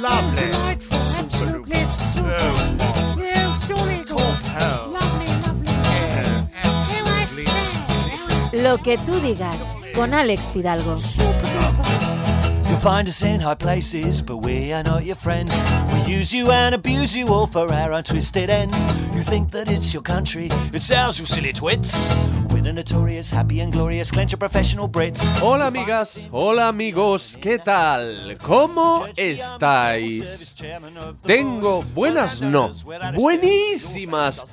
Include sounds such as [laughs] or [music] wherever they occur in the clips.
Lovely. Delightful. Super Absolutely duper. super. So Yeah, jolly good. Top hell. Lovely, lovely. Yeah, There I absolutely stand. There I Lo que tú digas, con Alex Fidalgo. Find us in high places, but we are not your friends. We use you and abuse you all for our own twisted ends. You think that it's your country, it's ours, you silly twits. We're notorious, happy and glorious, clench your professional Brits. Hola amigas, hola amigos, ¿qué tal? ¿Cómo estáis? Tengo buenas, no, buenísimas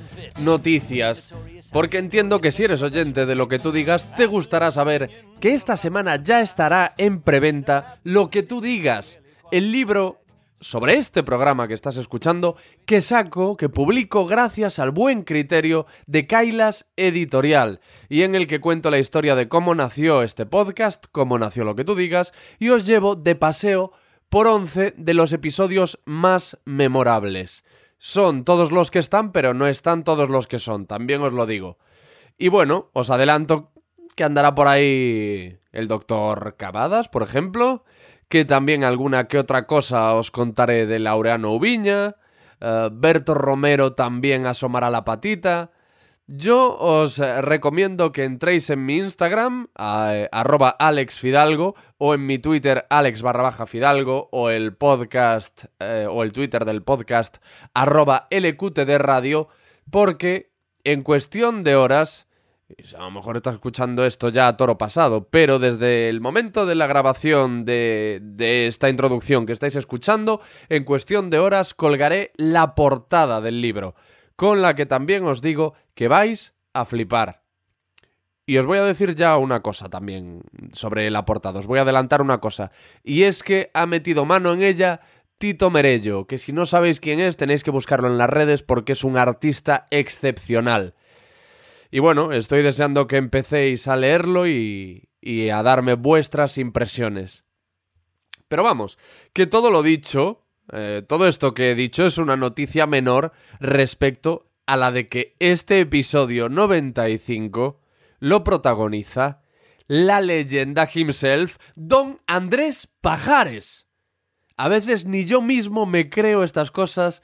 noticias. Porque entiendo que si eres oyente de lo que tú digas, te gustará saber que esta semana ya estará en preventa lo que tú digas. El libro sobre este programa que estás escuchando, que saco, que publico gracias al buen criterio de Kailas Editorial, y en el que cuento la historia de cómo nació este podcast, cómo nació lo que tú digas, y os llevo de paseo por 11 de los episodios más memorables. Son todos los que están, pero no están todos los que son, también os lo digo. Y bueno, os adelanto que andará por ahí el doctor Cavadas, por ejemplo, que también alguna que otra cosa os contaré de Laureano Ubiña, eh, Berto Romero también asomará la patita. Yo os eh, recomiendo que entréis en mi Instagram, eh, arroba alexfidalgo, o en mi Twitter, alex barra baja fidalgo, o el podcast, eh, o el Twitter del podcast, arroba lqtd radio, porque en cuestión de horas, a lo mejor estás escuchando esto ya a toro pasado, pero desde el momento de la grabación de, de esta introducción que estáis escuchando, en cuestión de horas colgaré la portada del libro, con la que también os digo que vais a flipar. Y os voy a decir ya una cosa también sobre la portada, os voy a adelantar una cosa, y es que ha metido mano en ella Tito Merello, que si no sabéis quién es tenéis que buscarlo en las redes porque es un artista excepcional. Y bueno, estoy deseando que empecéis a leerlo y, y a darme vuestras impresiones. Pero vamos, que todo lo dicho, eh, todo esto que he dicho es una noticia menor respecto a la de que este episodio 95 lo protagoniza la leyenda himself, don Andrés Pajares. A veces ni yo mismo me creo estas cosas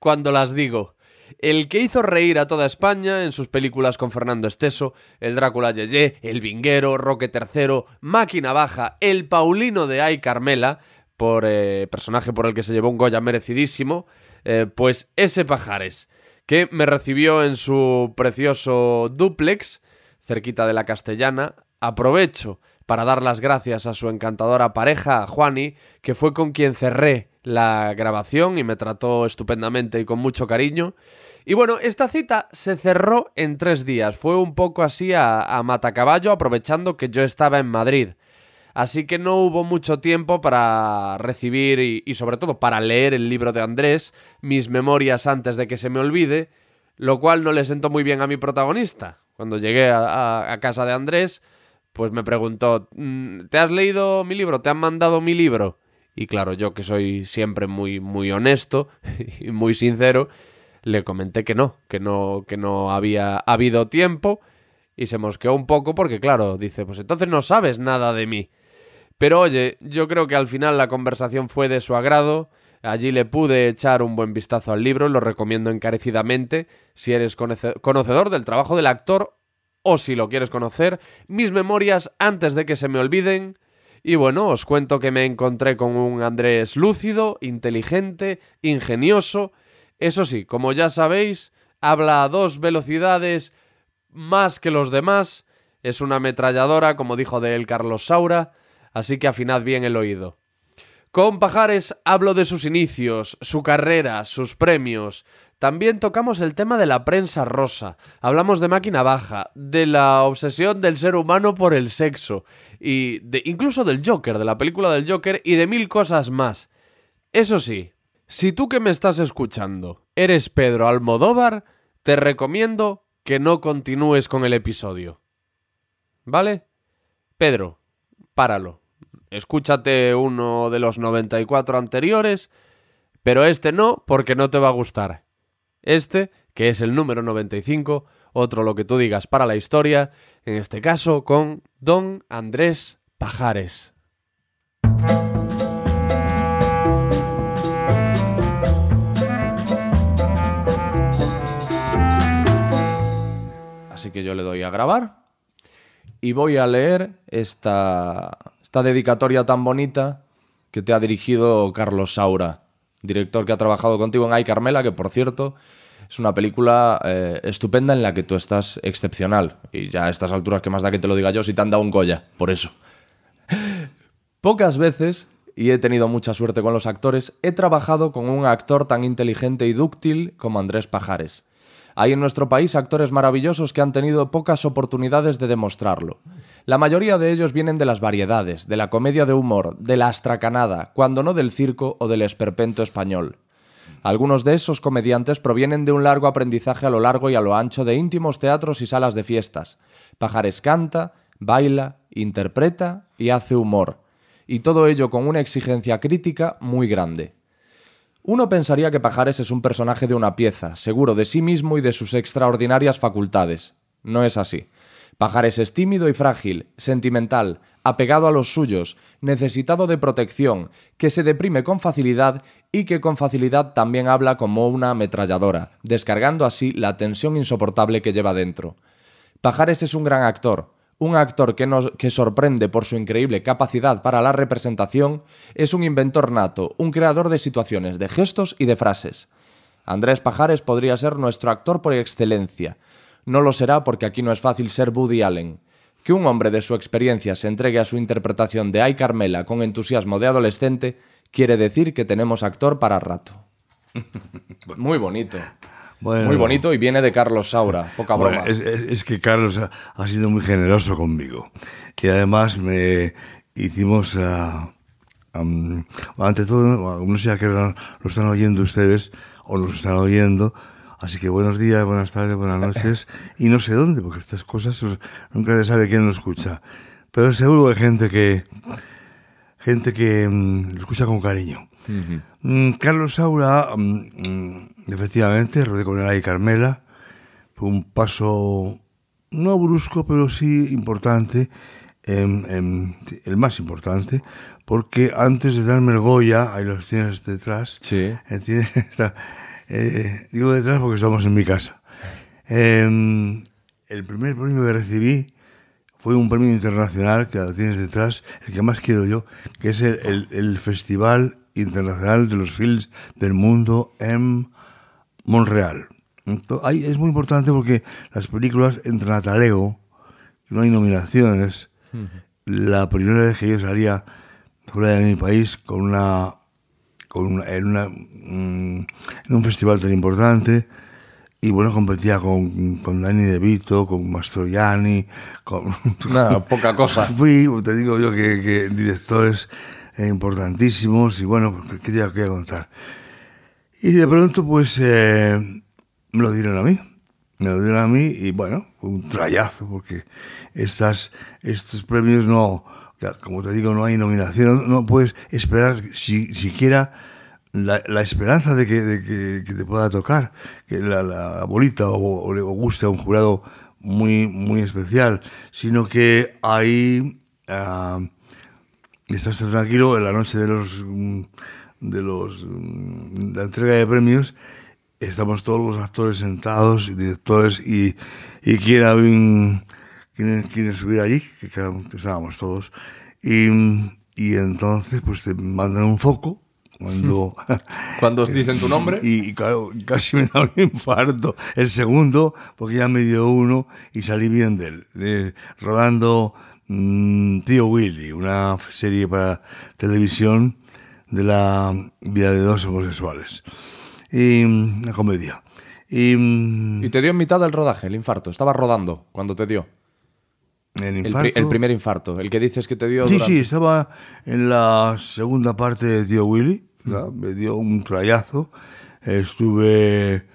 cuando las digo. El que hizo reír a toda España en sus películas con Fernando Esteso, el Drácula Yeye, el Vinguero, Roque III, Máquina Baja, el Paulino de Ay Carmela, por eh, personaje por el que se llevó un Goya merecidísimo, eh, pues ese Pajares, que me recibió en su precioso duplex, cerquita de la Castellana, aprovecho para dar las gracias a su encantadora pareja, a Juani, que fue con quien cerré la grabación y me trató estupendamente y con mucho cariño. Y bueno, esta cita se cerró en tres días. Fue un poco así a, a matacaballo, aprovechando que yo estaba en Madrid. Así que no hubo mucho tiempo para recibir y, sobre todo para leer el libro de Andrés, mis memorias antes de que se me olvide, lo cual no le sentó muy bien a mi protagonista. Cuando llegué a casa de Andrés, pues me preguntó, "Mm, ¿te has leído mi libro? ¿Te han mandado mi libro? Y claro, yo que soy siempre muy, muy honesto [laughs] y muy sincero, le comenté que no, que no, que no había habido tiempo y se mosqueó un poco porque, claro, dice, pues entonces no sabes nada de mí. Pero oye, yo creo que al final la conversación fue de su agrado. Allí le pude echar un buen vistazo al libro, lo recomiendo encarecidamente si eres conoce- conocedor del trabajo del actor o si lo quieres conocer, mis memorias antes de que se me olviden. Y bueno, os cuento que me encontré con un Andrés lúcido, inteligente, ingenioso. Eso sí, como ya sabéis, habla a dos velocidades más que los demás. Es una ametralladora, como dijo de él Carlos Saura, así que afinad bien el oído. Con Pajares hablo de sus inicios, su carrera, sus premios. También tocamos el tema de la prensa rosa. Hablamos de máquina baja, de la obsesión del ser humano por el sexo y de incluso del Joker, de la película del Joker y de mil cosas más. Eso sí, si tú que me estás escuchando eres Pedro Almodóvar, te recomiendo que no continúes con el episodio. ¿Vale? Pedro, páralo. Escúchate uno de los 94 anteriores, pero este no, porque no te va a gustar. Este, que es el número 95, otro lo que tú digas para la historia, en este caso con Don Andrés Pajares. Así que yo le doy a grabar y voy a leer esta, esta dedicatoria tan bonita que te ha dirigido Carlos Saura, director que ha trabajado contigo en Ay Carmela, que por cierto es una película eh, estupenda en la que tú estás excepcional. Y ya a estas alturas, que más da que te lo diga yo si te han dado un Goya? Por eso. Pocas veces, y he tenido mucha suerte con los actores, he trabajado con un actor tan inteligente y dúctil como Andrés Pajares. Hay en nuestro país actores maravillosos que han tenido pocas oportunidades de demostrarlo. La mayoría de ellos vienen de las variedades, de la comedia de humor, de la astracanada, cuando no del circo o del esperpento español. Algunos de esos comediantes provienen de un largo aprendizaje a lo largo y a lo ancho de íntimos teatros y salas de fiestas. Pajares canta, baila, interpreta y hace humor. Y todo ello con una exigencia crítica muy grande. Uno pensaría que Pajares es un personaje de una pieza, seguro de sí mismo y de sus extraordinarias facultades. No es así. Pajares es tímido y frágil, sentimental, apegado a los suyos, necesitado de protección, que se deprime con facilidad y que con facilidad también habla como una ametralladora, descargando así la tensión insoportable que lleva dentro. Pajares es un gran actor, un actor que, nos, que sorprende por su increíble capacidad para la representación, es un inventor nato, un creador de situaciones, de gestos y de frases. Andrés Pajares podría ser nuestro actor por excelencia. No lo será porque aquí no es fácil ser Woody Allen. Que un hombre de su experiencia se entregue a su interpretación de Ay Carmela con entusiasmo de adolescente quiere decir que tenemos actor para rato. [laughs] Muy bonito. Bueno, Muy bonito y viene de Carlos Saura, poca broma. Bueno, es, es- que Carlos ha, ha sido muy generoso conmigo. Y además me hicimos, ah, am, ante todo, no sé a qué hora lo están oyendo ustedes o nos están oyendo. Así que buenos días, buenas tardes, buenas noches. Y no sé dónde, porque estas cosas nunca se sabe quién lo escucha. Pero seguro que hay gente que, gente que mm, lo escucha con cariño. Mm, Carlos Saura, mm, efectivamente, rodé con él y Carmela. Fue un paso no brusco, pero sí importante, em, em, el más importante, porque antes de darme el Goya, ahí los tienes detrás, Sí. eh, tiene- [laughs] está- eh, digo detrás porque estamos en mi casa. Em, el primer premio que recibí fue un premio internacional que lo tienes detrás, el que más quiero yo, que es el, el- el Festival Internacional de los Films del Mundo en Montreal. Ento- ahí es muy importante porque las películas entran a talego, no hay nominaciones. La primera vez que yo salía fuera de mi país con una, con una, en, una, mm, en un festival tan importante y bueno, competía con, con Dani De Vito, con Mastroianni, con... [laughs] No, poca cosa. Fui, te digo yo, que, que directores importantísimos y bueno, pues, ¿qué te voy a contar? Y de pronto, pues, eh, me lo dieron a mí. Me lo dieron a mí y bueno, fue un trayazo, porque estas, estos premios no, como te digo, no hay nominación, no puedes esperar si, siquiera la, la esperanza de que, de que, te pueda tocar, que la, la bolita o, le guste a un jurado muy, muy especial, sino que ahí ah, estás tranquilo en la noche de los mm, de los mm, la entrega de premios estamos todos los actores sentados y directores y, y quién, habían- quién, quién subir allí que, que estábamos todos y, y entonces pues te mandan un foco cuando [laughs] Cuando os dicen tu nombre. y, y casi me da un [laughs] infarto. El segundo, porque ya me dio uno y salí bien de él. Eh, rodando mm, Tío Willy, una serie para televisión de la vida de dos homosexuales. Y mm, una comedia. Y mm, Y te dio en mitad del rodaje, el infarto. Estabas rodando cuando te dio. el El, pri- infarto. el primer infarto, el que dices que te dio Sí, durante- sí, estaba en la segunda parte de Tío Willy, me dio un trayazo, estuve,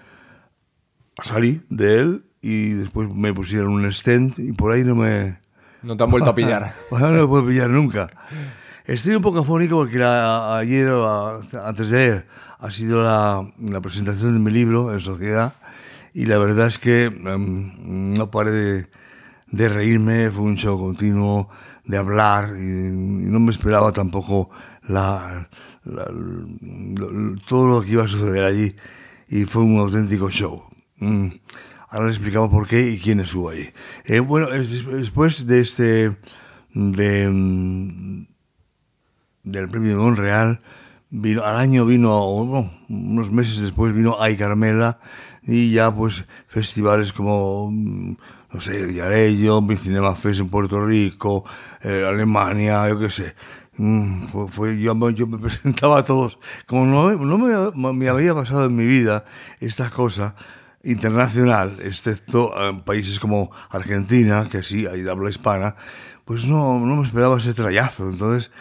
salí de él y después me pusieron un stent y por ahí no me... No te han vuelto a [laughs] pillar. No me puedo pillar nunca. Estoy un poco afónico porque la- ayer, o antes de ayer, ha sido la, la presentación de mi libro en Sociedad y la verdad es que em, no paré de, de reírme, fue un show continuo de hablar y, y no me esperaba tampoco la, la- lo- todo lo que iba a suceder allí y fue un auténtico show. Mm. Ahora les explicamos por qué y quién estuvo ahí. Eh, bueno, es- después de este, de, mm, del premio Monreal, vino, al año vino, bueno, unos meses después vino Ay Carmela y ya pues festivales como, mm, no sé, Villarello, Cinema Fest en Puerto Rico, eh, Alemania, yo qué sé. Mm, fue, fue- yo, yo me [laughs] presentaba a todos. Como no, no me, me había pasado en mi vida esta cosa internacional, excepto en países como Argentina, que sí, de habla hispana, pues no, no me esperaba ese trayazo. Entonces,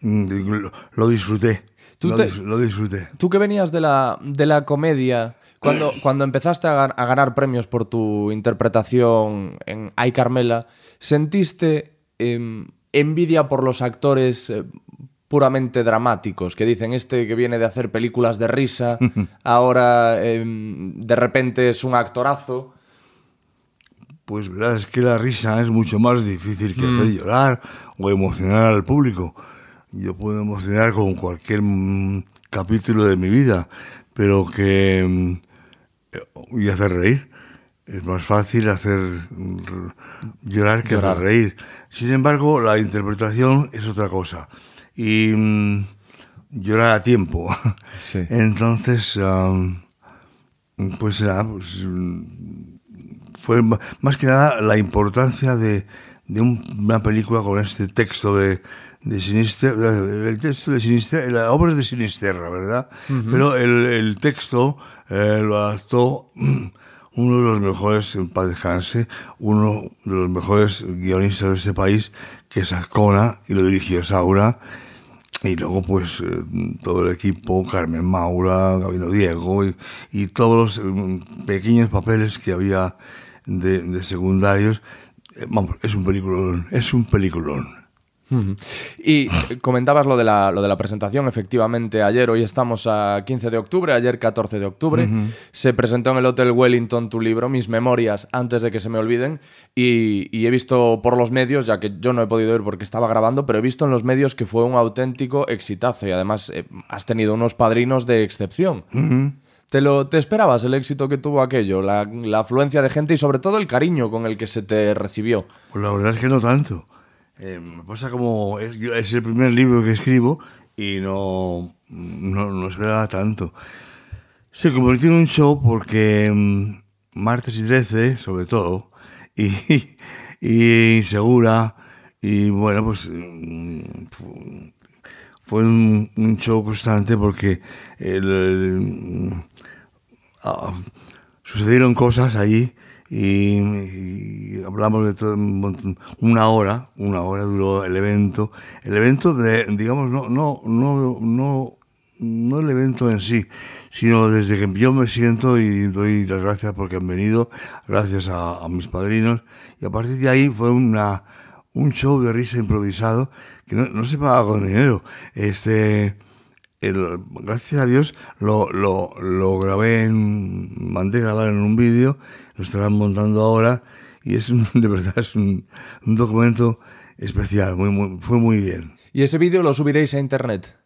lo, lo disfruté. Tú Lo, te- dis- lo disfruté. Tú que venías de la, de la comedia, cuando, [clears throat] cuando empezaste a, gan- a ganar premios por tu interpretación en Ay Carmela, ¿sentiste em, envidia por los actores eh, puramente dramáticos? Que dicen, este que viene de hacer películas de risa, [laughs] ahora em, de repente es un actorazo. Pues verás, es que la risa es mucho más difícil que hacer llorar o emocionar al público. Yo puedo emocionar con cualquier mm, capítulo de mi vida, pero que... mm, eh, y hacer reír. Es más fácil hacer mm, llorar que Llorar. hacer reír. Sin embargo, la interpretación es otra cosa. Y llorar a tiempo. Sí. [laughs] Entonces, am, pues pues, fue más que nada la importancia de, de un- una película con este texto de, de Sinisterra, el texto de Sinisterra, la obra es de Sinisterra, ¿verdad? Pero el, el texto eh, lo adaptó [clears throat] uno de los mejores, en paz descanse, uno de los mejores guionistas de este país, que es Azcona, y lo dirigió Saura. Y luego, pues, eh, todo el equipo, Carmen Maura, Gabino Diego y, y todos los mm, pequeños papeles que había de, de secundarios. Eh, vamos, es un peliculón, es un peliculón. Y eh, comentabas lo de, la, lo de la presentación, efectivamente, ayer, hoy estamos a 15 de octubre, ayer 14 de octubre, se presentó en el Hotel Wellington tu libro, Mis Memorias, antes de que se me olviden, y, y he visto por los medios, ya que yo no he podido ir porque estaba grabando, pero he visto en los medios que fue un auténtico exitazo. Y además eh, has tenido unos padrinos de excepción. ¿Te, lo, ¿Te esperabas el éxito que tuvo aquello, la, la afluencia de gente y sobre todo el cariño con el que se te recibió? Pues la verdad es que no tanto. Me pasa como es, el primer libro que escribo y no, no, no esperaba tanto. Se convirtió en un show porque mm, martes y 13, sobre todo, y, [laughs] y Segura, y bueno, pues fu- fue un, show constante porque ah, sucedieron cosas allí y, y hablamos de todo una hora, una hora duró el evento. El evento, de, digamos, no, no, no, no, no el evento en sí, sino desde que yo me siento y doy las gracias porque han venido, gracias a, a mis padrinos, y a partir de ahí fue una, un show de risa improvisado que no, no se pagaba con dinero. Este, el- gracias a Dios lo, lo, lo grabé, en, mandé grabar en un vídeo, lo estarán montando ahora y es un- [laughs] de verdad es un, un documento especial, muy, muy- fue muy bien. ¿Y ese vídeo lo subiréis a internet?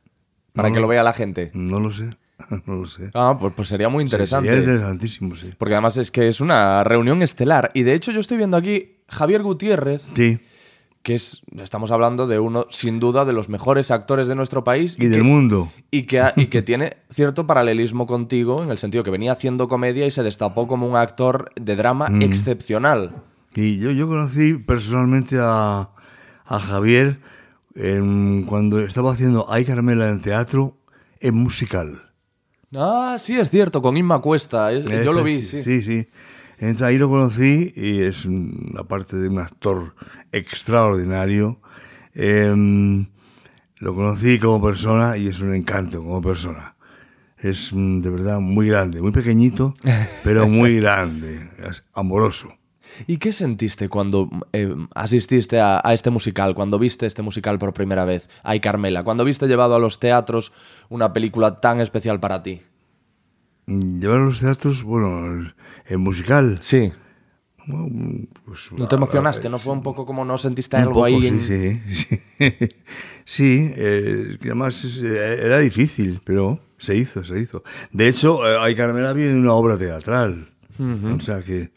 Para No, que lo vea la gente. No lo sé, [laughs] no lo sé. Ah, pues, pues sería muy interesante. Sería interesantísimo, sí. Porque además es que es una reunión estelar. Y de hecho yo estoy viendo aquí Javier Gutiérrez, Sí, que es, estamos hablando de uno, sin duda, de los mejores actores de nuestro país. y del que, mundo. Y que, ha- y que tiene cierto paralelismo contigo, en el sentido que venía haciendo comedia y se destapó como un actor de drama Mm. excepcional. Y yo, yo conocí personalmente a, a Javier en- cuando estaba haciendo Ay Carmela en teatro, en musical. Ah, sí, es cierto, con Inma Cuesta. es- yo lo vi, sí. Sí, sí. Entonces ahí lo conocí y es un- aparte de un actor extraordinario. em, lo conocí como persona y es un encanto como persona. Es mm, de verdad muy grande, muy pequeñito, [laughs] pero muy grande, es amoroso. ¿Y qué sentiste cuando eh, asististe a, a este musical, cuando viste este musical por primera vez, Ay Carmela, cuando viste llevado a los teatros una película tan especial para ti? Llevar a los teatros, bueno, musical. Sí. pues, ¿No te emocionaste? ¿No fue un poco como no sentiste algo poco, ahí? sí, en- sí, sí. [laughs] Sí, eh, además eh, era difícil, pero se hizo, se hizo. De hecho, eh, Ay Carmela viene una obra teatral. O sea que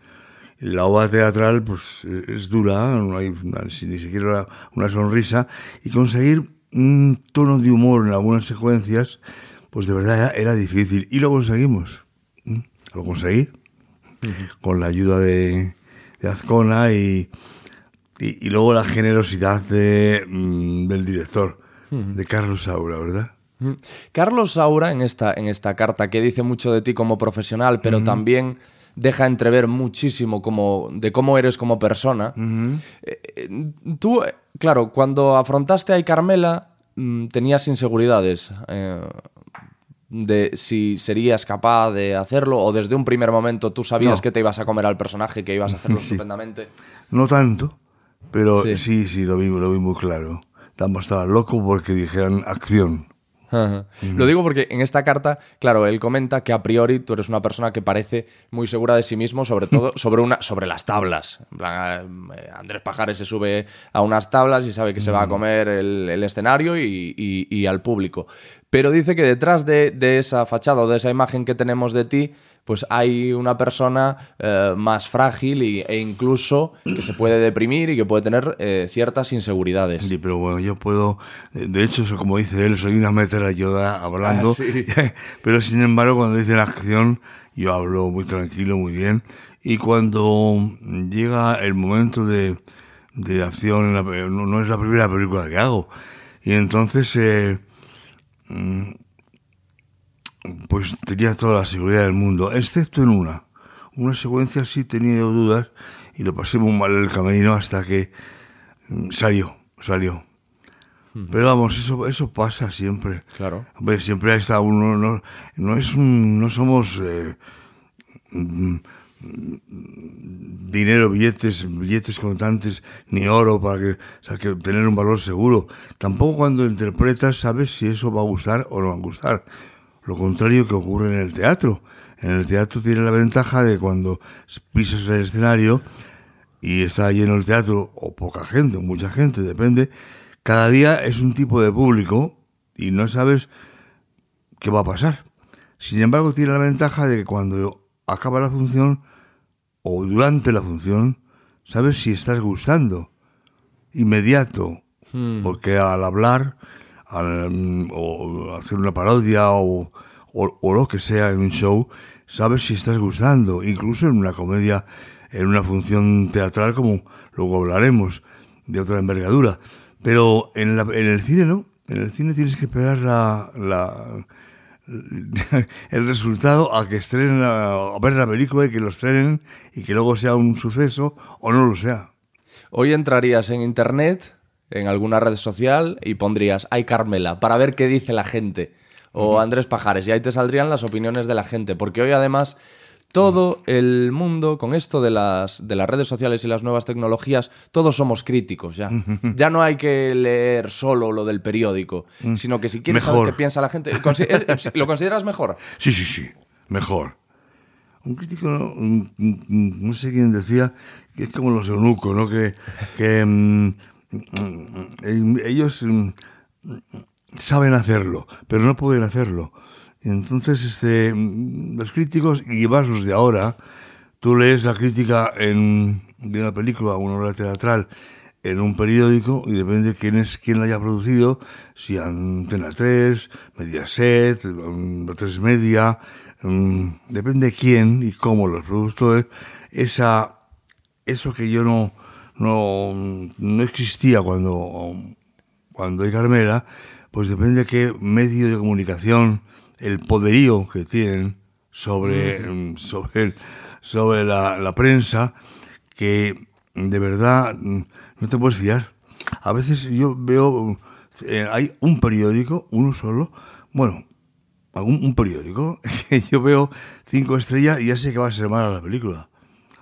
la obra teatral pues eh, es dura, no hay ni siquiera una, sonrisa, y conseguir un tono de humor en algunas secuencias, pues de verdad era, difícil. Y lo conseguimos. ¿m? Lo conseguí con la ayuda de, de Azcona y, y, y luego la generosidad de, mm, del director, de Carlos Saura, ¿verdad? Carlos Saura, en esta, en esta carta, que dice mucho de ti como profesional, pero también deja entrever muchísimo como, de cómo eres como persona. Eh, eh, tú, eh, claro, cuando afrontaste a Carmela, mm, tenías inseguridades eh, de si serías capaz de hacerlo, o desde un primer momento tú sabías No. que te ibas a comer al personaje, que ibas a hacerlo [laughs] Sí. estupendamente. No tanto, pero Sí. sí, sí, lo, vi, lo vi muy claro. Estamos estaba loco porque dijeran acción. Lo digo porque en esta carta, claro, él comenta que a priori tú eres una persona que parece muy segura de sí mismo, sobre todo [laughs] sobre, una, sobre las tablas. En plan, eh, Andrés Pajares se sube a unas tablas y sabe que se va a comer el, el escenario y, y- y al público. Pero dice que detrás de, de esa fachada o de esa imagen que tenemos de ti, pues hay una persona eh, más frágil y- e incluso que se puede deprimir y que puede tener eh, ciertas inseguridades. Sí, pero bueno, yo puedo, eh, de hecho, como dice él, soy una metralleta hablando, Ah, sí. [laughs] pero sin embargo, cuando dicen acción, yo hablo muy tranquilo, muy bien, y cuando llega el momento de, de acción, la no, no es la primera película que hago, y entonces, eh, pues tenía toda la seguridad del mundo, excepto en una. Una secuencia sí tenía yo dudas y lo pasé muy mal el camino hasta que mm, salió, salió. Pero vamos, eso, eso pasa siempre. Claro. Hombre, siempre está uno, no, no es un, no somos eh, mm, mm, dinero, billetes, billetes contantes, ni oro para que, o tener un valor seguro. Tampoco cuando interpretas sabes si eso va a gustar o no va a gustar. Lo contrario que ocurre en el teatro. En el teatro tiene la ventaja de cuando pisas el escenario y está lleno el teatro, o poca gente, o mucha gente, depende, cada día es un tipo de público y no sabes qué va a pasar. Sin embargo, tiene la ventaja de que cuando acaba la función o durante la función, sabes si estás gustando. Inmediato. Porque al hablar, al, o hacer una parodia o, o- o lo que sea en un show, sabes si estás gustando. Incluso en una comedia, en una función teatral, como luego hablaremos, de otra envergadura. Pero en, la- en el cine no. En el cine tienes que esperar la, la- [laughs] el resultado a que estrenen, a, a ver la película y que lo estrenen y que luego sea un suceso o no lo sea. Hoy entrarías en internet, en alguna red social, y pondrías Ay Carmela, para ver qué dice la gente. O Andrés Pajares, y ahí te saldrían las opiniones de la gente. Porque hoy además todo el mundo, con esto de las, de las redes sociales y las nuevas tecnologías, todos somos críticos ya. [laughs] Ya no hay que leer solo lo del periódico, sino que si quieres saber Mejor. qué piensa la gente, eh, ¿lo consideras mejor? Sí, sí, sí, mejor. Un crítico, no, sé quién decía, que es como los eunucos, ¿no? Que, que mm, mm, ellos mm, saben hacerlo, pero no pueden hacerlo. Entonces, este, los críticos, y más los de ahora, tú lees la crítica en, de una película una obra teatral en un periódico y depende de quién es quién la haya producido, si Antena 3, Mediaset, mm, tres Media, mm, depende quién y cómo los productores, esa, eso que yo no, no, no existía cuando, cuando hay Carmela, pues depende de qué medio de comunicación, el poderío que tienen sobre, mm, sobre, sobre la, la prensa, que de verdad mm, no te puedes fiar. A veces yo veo, eh, hay un periódico, uno solo, bueno, un, un periódico, [laughs] que yo veo cinco estrellas y ya sé que va a ser mala la película.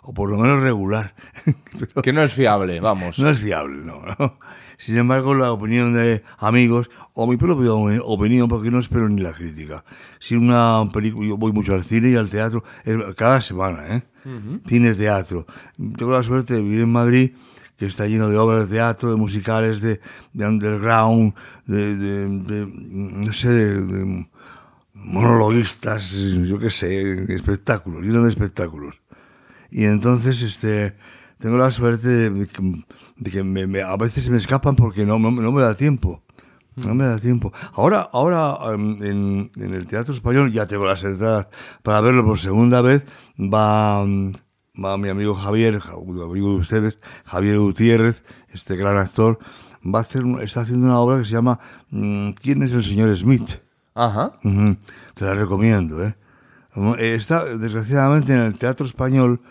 O por lo menos regular. [laughs] Pero- Que no es fiable, vamos. no es fiable, no, no. Sin embargo, la opinión de amigos, o mi propia opinión, porque no espero ni la crítica. Si una película, yo voy mucho al cine y al teatro, cada semana, ¿eh? Cine, teatro. Tengo la suerte de vivir en Madrid, que está lleno de obras de teatro, de musicales, de, de underground, de, de- de, no sé, de, de monologuistas, yo qué sé, espectáculos, lleno de espectáculos. Y entonces, este, tengo la suerte de, que, de que me- me- a veces me escapan porque no, no, no me da tiempo. No me da tiempo. Ahora, ahora em, en, en el Teatro Español ya tengo las entradas para verlo por segunda vez. Va, va mi amigo Javier, ja- amigo de ustedes, Javier Gutiérrez, este gran actor. Va a hacer, está haciendo una obra que se llama mm, ¿Quién es el señor Smith? Ajá. Ujú, Te la recomiendo, eh, Está, desgraciadamente, en el Teatro Español,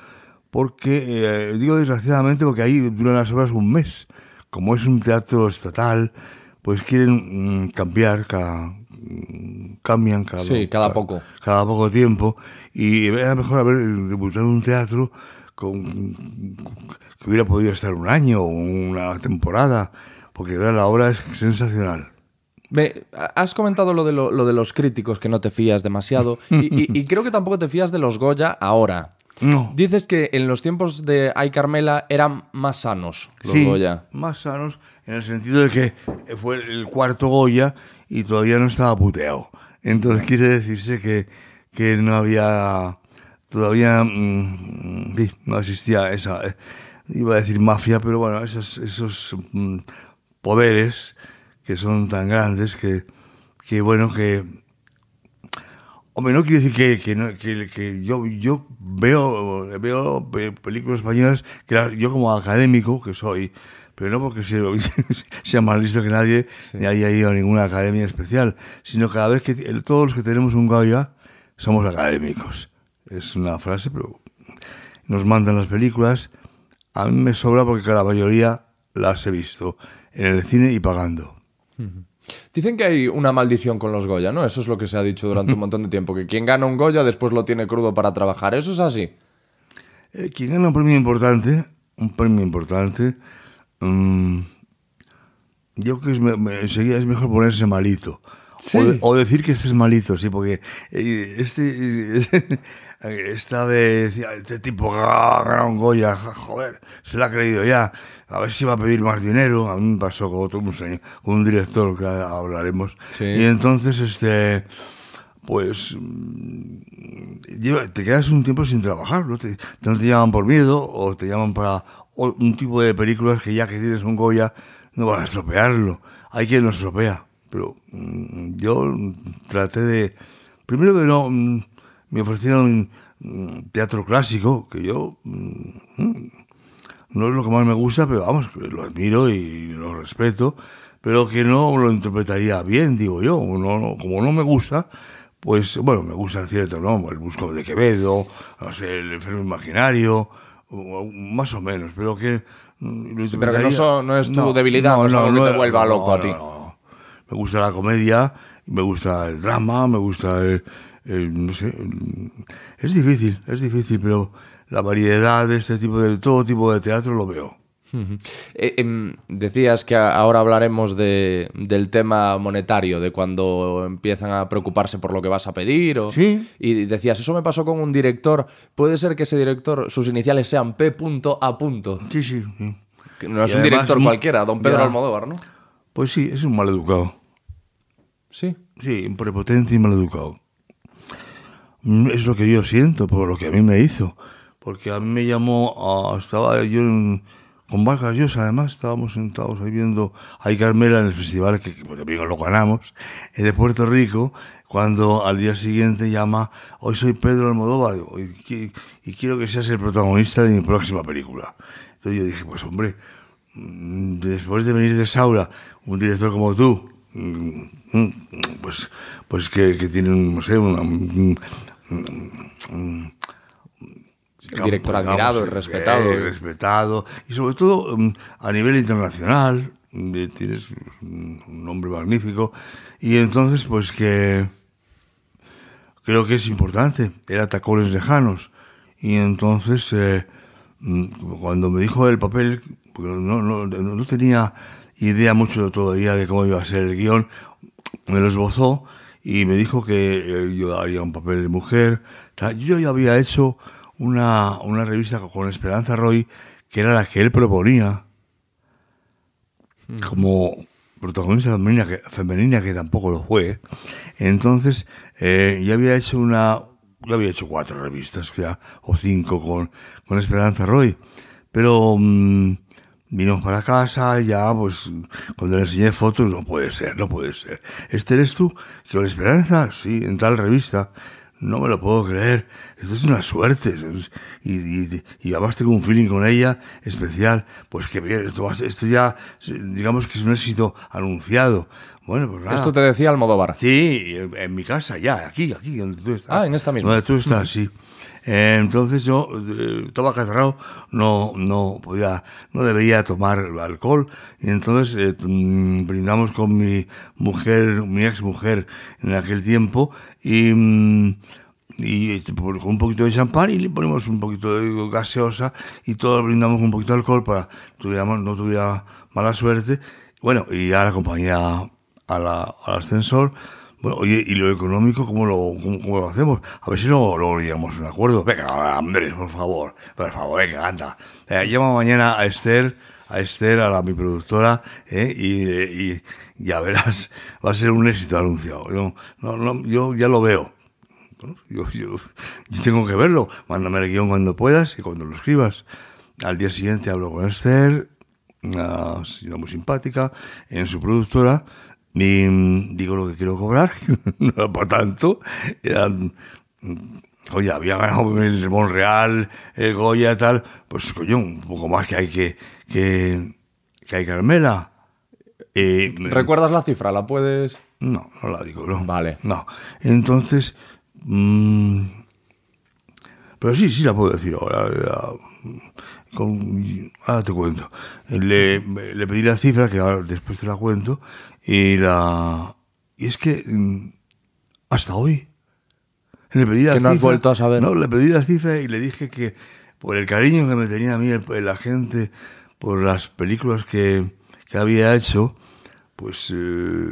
porque, eh, digo desgraciadamente, porque ahí duran las obras un mes. Como es un teatro estatal, pues quieren mm, cambiar, cada, mm, cambian cada, Sí, cada poco. cada poco tiempo. Y era mejor haber debutado en un teatro con, que hubiera podido estar un año o una temporada, porque verdad, la obra es sensacional. Ve, has comentado lo de, lo, lo de los críticos, que no te fías demasiado, y, y- y creo que tampoco te fías de los Goya ahora. No. Dices que en los tiempos de Ay Carmela eran más sanos los sí, Goya. más sanos en el sentido de que fue el cuarto Goya y todavía no estaba puteado. Entonces quiere decirse que, que no había todavía mm, sí, no existía esa eh, iba a decir mafia, pero bueno, esos, esos mm, poderes que son tan grandes que, que bueno que Hombre, no quiere decir que, que, no- que- que yo, yo veo, veo pe- películas españolas que yo como académico que soy, pero no porque sea, [laughs] más listo que nadie, ni haya ido a ninguna academia especial, sino cada vez que todos los que tenemos un Goya somos académicos. Es una frase, pero nos mandan las películas. A mí me sobra porque la mayoría las he visto en el cine y pagando. Dicen que hay una maldición con los Goya, ¿no? Eso es lo que se ha dicho durante un [laughs] montón de tiempo, que quien gana un Goya después lo tiene crudo para trabajar. ¿Eso es así? Eh, quien gana un premio importante, un premio importante, mm, yo creo que es, me- me- enseguida es mejor ponerse malito. Sí. O, de- o decir que este es malito, sí, porque eh, este [laughs] está de decir, este tipo ha ganado un Goya, joder, se lo ha creído ya, a ver si va a pedir más dinero. A mí me pasó con otro un, señor- con un director que hablaremos. Sí. Y entonces, este, pues te quedas un tiempo sin trabajar, ¿no? Te, no te llaman por miedo o te llaman para un tipo de películas que ya que tienes un Goya no vas a estropearlo. Hay quien lo estropea, pero mm, yo traté de... Primero que no, mm, me ofrecieron mm, teatro clásico, que yo no es lo que más me gusta, pero vamos, lo admiro y lo respeto, pero que no lo interpretaría bien, digo yo. No, no- como no me gusta, pues bueno, me gusta cierto, ¿no? El Busco de Quevedo, no sé, El Enfermo Imaginario, más o menos, pero que. mm, Sí, pero que no son- no es tu debilidad, no es algo que te vuelva loco a ti. no. Me gusta la comedia, me gusta el drama, me gusta el, el- no sé, el- es difícil, es difícil, pero la variedad de este tipo de todo tipo de teatro lo veo. Eh, em, decías que ahora hablaremos de- del tema monetario, de cuando empiezan a preocuparse por lo que vas a pedir. O, Sí. Y decías, eso me pasó con un director. Puede ser que ese director, sus iniciales sean P.A. Sí, sí, sí. Que No es un director un- cualquiera, don Pedro ya. Almodóvar, ¿no? Pues sí, es un maleducado. Sí. Sí, un prepotente y maleducado. Mm, Es lo que yo siento, por lo que a mí me hizo. Porque a mí me llamó, estaba yo en- con Vargas Llosa, además, estábamos sentados ahí viendo a Carmela en el festival, que, que pues, también lo ganamos, eh, de Puerto Rico, cuando al día siguiente llama, hoy soy Pedro Almodóvar y, qui- y quiero que seas el protagonista de mi próxima película. Entonces yo dije, pues hombre, mm, después de venir de Saura, un director como tú, mm, mm, pues, pues que, tiene, no sé, una, un- un- El director admirado y eh, respetado. eh, respetado. Y sobre todo mm, a nivel internacional, eh, tienes un nombre magnífico. Y entonces, pues que creo que es importante. Era Tacones Lejanos. Y entonces, eh, mm, cuando me dijo el papel, porque no, no, no- tenía idea mucho todavía de cómo iba a ser el guion, me lo esbozó y me dijo que yo haría un papel de mujer. Yo ya había hecho una, una revista con Esperanza Roy, que era la que él proponía como protagonista femenina que, femenina, que tampoco lo fue. Entonces, eh, ya había hecho una, yo había hecho cuatro revistas ya, o cinco con, con Esperanza Roy. Pero mm, vinimos para casa ya, pues, cuando le enseñé fotos, no puede ser, no puede ser. ¿Este eres tú? ¿Que con Esperanza? Sí, en tal revista. No me lo puedo creer. Esto es una suerte. Y, y, y además tengo un feeling con ella especial. Pues que bien, esto, esto ya, digamos que es un éxito anunciado. Bueno, pues nada. Esto te decía Almodóvar. Sí, en en mi casa, ya, aquí, aquí, donde tú estás. Ah, en esta misma. Donde tú estás, sí. Eh, Entonces yo eh, estaba catarrado, no, no podía, no debía tomar alcohol y entonces eh, mm, brindamos con mi mujer, mi ex mujer en aquel tiempo y, mm, y este, con un poquito de champán y le ponemos un poquito de gaseosa y todos brindamos un poquito de alcohol para tuviéramos, no tuviera mala suerte. Bueno, y ya la acompañé a la- al ascensor. Bueno, oye, ¿y lo económico cómo lo, cómo, cómo lo hacemos? A ver si luego, luego llegamos a un acuerdo. Venga, Andrés, por favor, por favor, venga, anda. Eh, llama mañana a Esther, a Esther, a la, mi productora, eh, y, y ya verás, [laughs] va a ser un éxito anunciado. Yo, no, no, yo ya lo veo. Bueno, yo, yo, yo tengo que verlo. Mándame el guion cuando puedas y cuando lo escribas. Al día siguiente hablo con Esther, una señora muy simpática, en su productora, y mm, digo lo que quiero cobrar, [laughs] no era para tanto. Eran, mm, oye, había ganado el Monreal, el Goya, tal, pues coño, un poco más que hay que, que, que hay Carmela. Y, ¿Recuerdas la cifra? ¿La puedes...? no, no la digo, no. Vale. No. Entonces. mm, pero sí, sí la puedo decir ahora. la- con- ahora te cuento. Le, le pedí la cifra, que ahora después te la cuento, y la. Y es que. mm, hasta hoy. Le pedí la Que no has vuelto a saber. No, le pedí la cifra y le dije que por el cariño que me tenía a mí el- la gente, por las películas que, que había hecho, pues eh,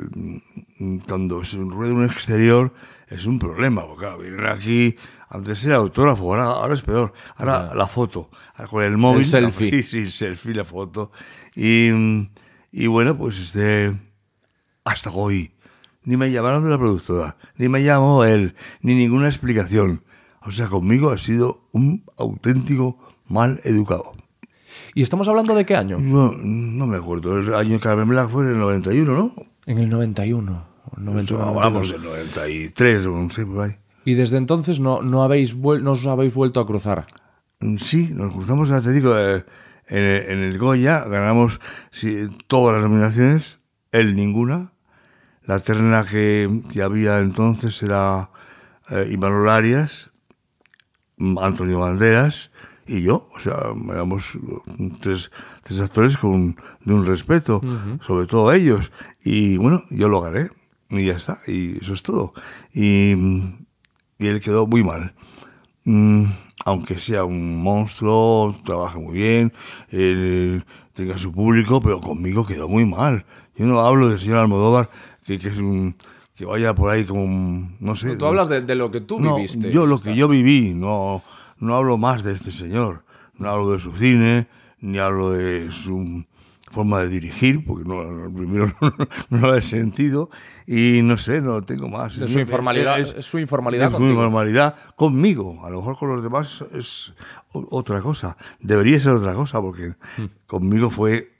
cuando se rueda un exterior es un problema, porque claro, vienen aquí, antes era autógrafo, ahora, ahora es peor, ahora la foto, con el móvil, El selfie. [laughs] sí, sí, el selfie, la foto, y, y bueno, pues este, hasta hoy, ni me llamaron de la productora, ni me llamó él, ni ninguna explicación, o sea, conmigo ha sido un auténtico mal educado. ¿Y estamos hablando de qué año? No, no me acuerdo, el año de Carmen Black fue en el 91, ¿no? En el 91. o 91, Hablamos 92. del 93 o no sé, por ahí. Y desde entonces no, no, habéis no os habéis vuelto a cruzar. Mm, Sí, nos cruzamos, te digo, eh, en, el, en el Goya, ganamos sí, todas las nominaciones, él ninguna. La terna que, que había entonces era eh, Imanol Arias, mm, Antonio Banderas y yo. O sea, éramos eh, tres, tres actores con, de un respeto, sobre todo ellos. Y bueno, yo lo gané y ya está, y eso es todo. Y, mm, y él quedó muy mal. Mm, aunque sea un monstruo, trabaja muy bien, eh, tenga su público, pero conmigo quedó muy mal. Yo no hablo del señor Almodóvar, que, que es un que vaya por ahí como, un- no sé. Tú hablas de, de lo que tú No, viviste. Yo lo que yo viví, no, no hablo más de este señor. No hablo de su cine, ni hablo de su forma de dirigir, porque no, primero [laughs] no, no lo he sentido, y no sé, no tengo más. De su informalidad- es su informalidad su informalidad conmigo. A lo mejor con los demás es otra cosa. Debería ser otra cosa, porque Hmm. conmigo fue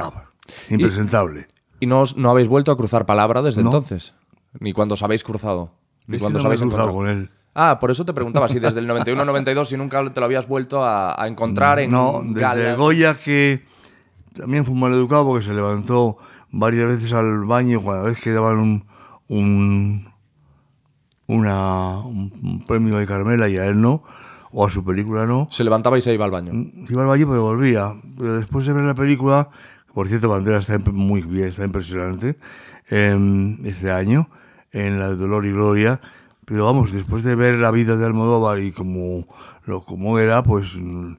ah, impresentable. ¿Y no, os- no habéis vuelto a cruzar palabra desde No. entonces? Ni cuando os habéis cruzado. Ni Es cuando os no habéis cruzado con él. Ah, por eso te preguntaba si desde el 91 92 si nunca te lo habías vuelto a, a encontrar en No, desde galas. Goya que también fue mal educado porque se levantó varias veces al baño cada vez que daban un, un, una, un premio de Carmela y a él no, o a su película no. Se levantaba y se iba al baño. Se iba al baño pero volvía. Pero después de ver la película, por cierto, Bandera está muy bien, está impresionante, em, este año, en la de Dolor y Gloria. Pero vamos, después de ver la vida de Almodóvar y como, lo, como era, pues mm,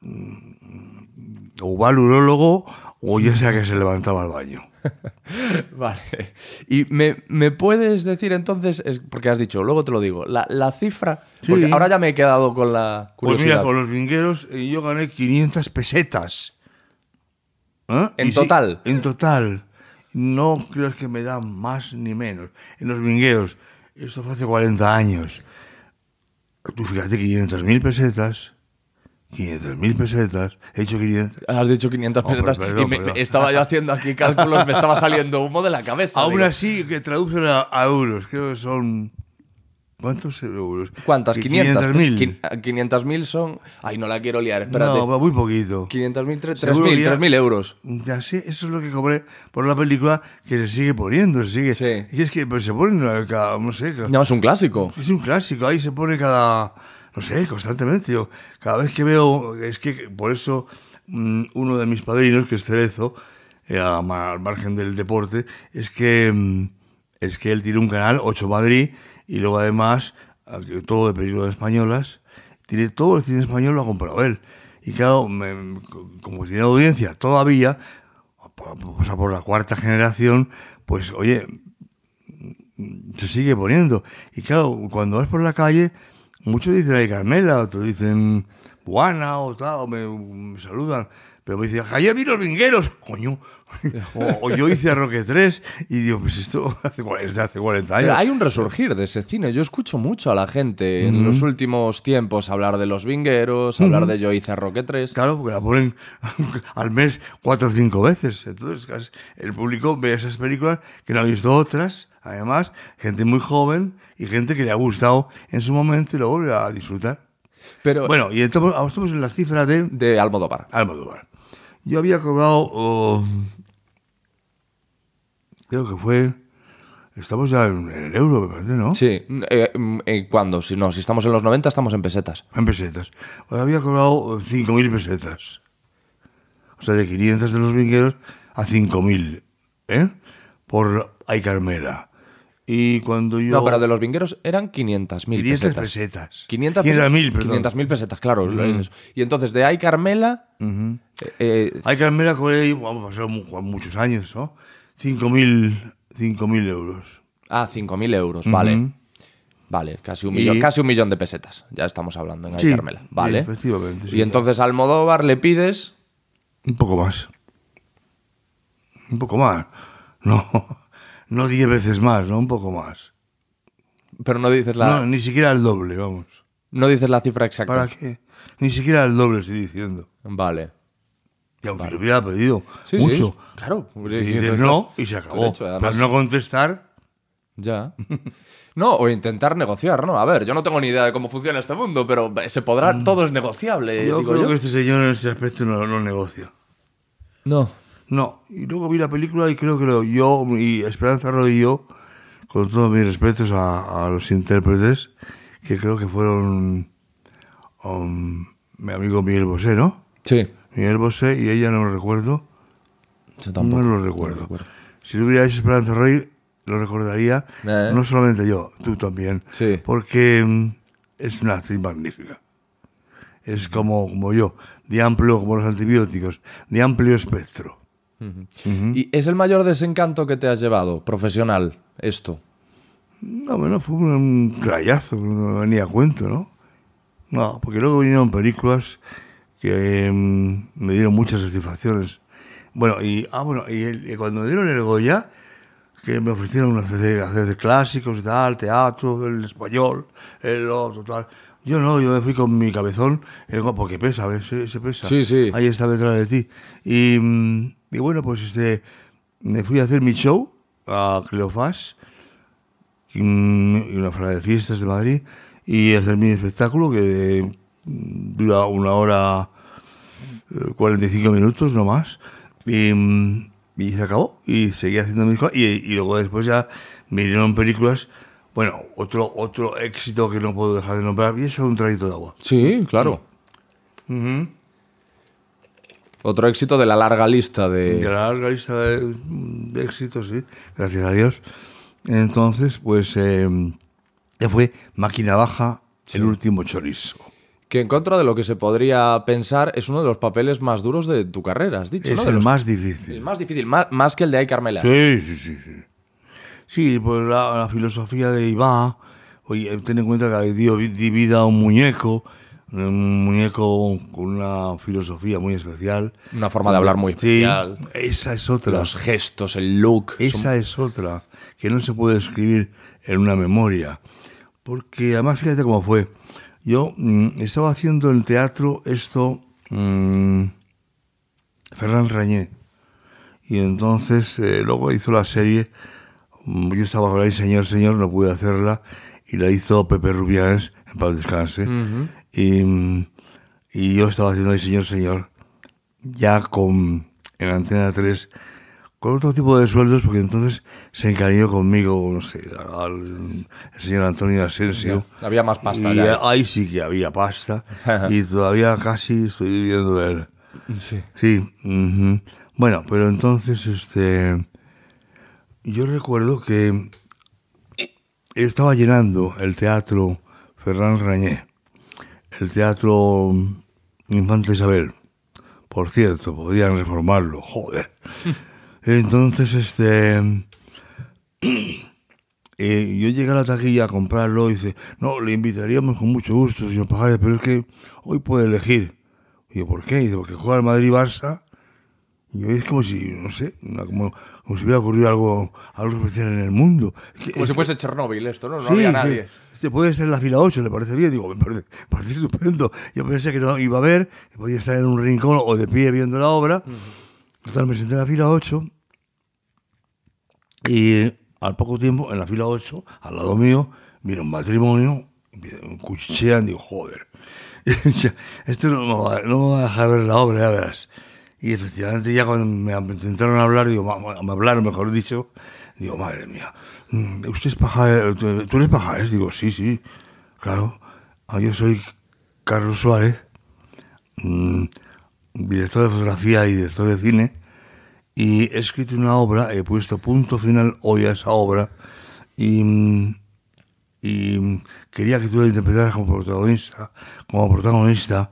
mm, o va al urólogo o ya sea que se levantaba al baño. [laughs] Vale. Y me, me puedes decir entonces, es- porque has dicho, luego te lo digo, la, la cifra. Porque Sí. ahora ya me he quedado con la Pues curiosidad. mira, con los vingueros eh, yo gané 500 pesetas. ¿Eh? ¿En total? en total. No creo que me dan más ni menos. En los vingueros. Esto fue hace 40 años. tú fíjate, 500.000 pesetas, 500.000 pesetas, he hecho 500. Has dicho 500 Oh, pero pesetas perdón, y me- perdón. estaba yo haciendo aquí cálculos, me estaba saliendo humo de la cabeza. Aún digo. así, que traducen a, a euros, creo que son... ¿Cuántos euros? ¿Cuántas? Que 500. 500.000. Quin- 500.000 son... Ay, no la quiero liar, espérate. No, muy poquito. 500.000, tre- Seguro 3.000, que ya- 3.000 euros. Ya sé, eso es lo que cobré por la película que se sigue poniendo, se sigue. Sí. Y es que pues, se ponen eh, cada, no sé, cada- No, es un clásico. es un clásico, ahí se pone cada, no sé, constantemente. Yo, cada vez que veo, es que por eso mm, uno de mis padrinos, que es Cerezo, eh, al margen del deporte, es que, mm, es que él tiene un canal, 8 Madrid, y luego además, todo de películas españolas, tiene todo el cine español lo ha comprado él. Y claro, como tiene audiencia todavía, o sea, por la cuarta generación, pues oye, se sigue poniendo. Y claro, cuando vas por la calle, muchos dicen ay Carmela, otros dicen Juana o tal, me, me saludan. Pero me dicen, ayer vi los vingueros, coño. [laughs] o, o yo hice a Roque 3 y digo, pues esto hace, cua- es de hace 40 años. Pero hay un resurgir de ese cine. Yo escucho mucho a la gente en los últimos tiempos hablar de los vingueros, hablar de Yo hice a Roque 3. Claro, porque la ponen [laughs] al mes cuatro o cinco veces. Entonces, el público ve esas películas que no ha visto otras. Además, gente muy joven y gente que le ha gustado en su momento y lo vuelve a disfrutar. Pero Bueno, y ahora estamos en la cifra de de Almodóvar. Almodóvar. Yo había cobrado, oh, creo que fue, estamos ya en el euro, me parece, ¿no? Sí. Eh, eh, ¿Cuándo? Si no, si estamos en los 90, estamos en pesetas. En pesetas. Pues había cobrado 5.000 pesetas. O sea, de 500 de los vingueros a 5.000, ¿eh? Por Ay Carmela. Y cuando yo... No, pero de los vingueros eran 500.000 500 pesetas. pesetas. 500 500.000, perdón. 500.000 pesetas, claro. lo es eso. Y entonces de Ay Carmela, eh, eh, Ay Carmela cobré, vamos, pasaron mu- muchos años, ¿no? 5.000 5.000 euros. ah, 5.000 euros, vale. Ujú. Vale, casi un, Y- millón, casi un millón de pesetas. Ya estamos hablando en Ay Sí, Carmela. Vale. efectivamente, sí. y entonces a Almodóvar le pides. Un poco más. Un poco más. [laughs] No, no 10 veces más, ¿no? Un poco más. Pero no dices la, No, ni siquiera el doble, vamos. no dices la cifra exacta. ¿Para qué? Ni siquiera el doble estoy diciendo. Vale. Y aunque lo hubiera pedido Sí, mucho. sí. Claro. y dices no y se acabó. además- Pero no contestar, Ya. [laughs] No, o intentar negociar, ¿no? A ver, yo no tengo ni idea de cómo funciona este mundo, pero se podrá, todo es negociable, Mm. yo digo creo yo. que este señor en ese aspecto no, no negocia. No. No, y luego vi la película y creo que lo, yo y Esperanza yo, con todos mis respetos a, a los intérpretes, que creo que fueron um, mi amigo Miguel Bosé, ¿no? Sí. Miguel Bosé y ella no lo recuerdo, Yo tampoco. no lo recuerdo. recuerdo. Si lo hubiera hecho Esperanza Roy, lo recordaría, Eh. no solamente yo, tú también, Sí. porque mm, es una actriz magnífica. Es como, como yo, de amplio, como los antibióticos, de amplio espectro. ¿Y es el mayor desencanto que te has llevado, profesional, esto? No, bueno, fue un, trayazo, no venía a cuento, ¿no? No, porque luego vinieron películas que mm, me dieron muchas satisfacciones. Bueno, y, ah, bueno, y, el- y cuando me dieron el Goya, que me ofrecieron hacer, de clásicos y tal, teatro, el español, el otro, tal. Yo no, yo me fui con mi cabezón, el porque pesa, ¿ves? Se, se pesa. Sí, sí. Ahí está detrás de ti. Y, mm, y bueno, pues este, me fui a hacer mi show a Cleofás, y y una sala de fiestas de Madrid y hacer mi espectáculo que mm, dura una hora eh, 45 minutos, no más. Y, mm, y se acabó. Y seguí haciendo mis cosas. Y, y luego después ya vinieron películas. Bueno, otro, otro éxito que no puedo dejar de nombrar. Y eso es un traguito de agua. Sí, claro. Otro éxito de la larga lista De de... la larga lista de, de éxitos, sí. Gracias a Dios. Entonces, pues, eh, fue Máquina Baja, el último chorizo. Que en contra de lo que se podría pensar, es uno de los papeles más duros de tu carrera, has dicho, Es ¿no? De el los- más difícil. el más difícil, más, más que el de Ay Carmela. Sí, sí, sí. Sí, sí pues la, la filosofía de Iván, oye, ten en cuenta que dio di vida a un muñeco, un muñeco con una filosofía muy especial. Una forma de hablar muy Sí, especial. esa es otra. Los gestos, el look. son- Esa es otra, que no se puede escribir en una memoria. Porque además, fíjate cómo fue. yo mm, estaba haciendo en teatro esto, mm, Ferran Rañé. Y entonces eh, luego hizo la serie, mm, yo estaba con ahí, señor, señor, no pude hacerla, y la hizo Pepe Rubianes, en paz descanse. y, mm, y yo estaba haciendo ahí, señor, señor, ya con, en Antena 3, con otro tipo de sueldos, porque entonces se encariñó conmigo, no sé, al, el señor Antonio Asensio. Ya, había más pasta Y ya. eh, ahí sí que había pasta. [laughs] y todavía casi estoy viviendo él. Sí. Sí. Bueno, pero entonces, este. Yo recuerdo que estaba llenando el teatro Ferran Rañé, el teatro Infanta Isabel. Por cierto, podían reformarlo, joder. [laughs] Entonces, este. [clears throat] eh, yo llegué a la taquilla a comprarlo y dice, no, le invitaríamos con mucho gusto, señor Pajares, pero es que hoy puede elegir. Y yo, ¿por qué? Y dice, porque juega el Madrid-Barça. Y yo, es como si, no sé, una- como, como si hubiera ocurrido algo, algo especial en el mundo. Como si fuese Chernóbil esto, ¿no? No Sí, había nadie. Este puede estar en la fila 8, ¿le parece bien? Digo, me parece, parece estupendo. Yo pensé que no iba a ver, que podía estar en un rincón o de pie viendo la obra. Total, me senté en la fila 8 y al poco tiempo, en la fila 8, al lado mío, vino un matrimonio, cuchichean, digo, joder, [laughs] esto no me, va, no me va a dejar ver la obra, ya verás. Y efectivamente ya cuando me intentaron hablar, digo, me hablaron, mejor dicho, digo, madre mía, mm, ¿usted es Pajares? ¿Tú eres Pajares? Digo, sí, sí, claro. Ah, Yo soy Carlos Suárez, mm, director de fotografía y director de cine, y he escrito una obra, he puesto punto final hoy a esa obra, y, y mm, quería que tú la interpretaras como protagonista, como protagonista.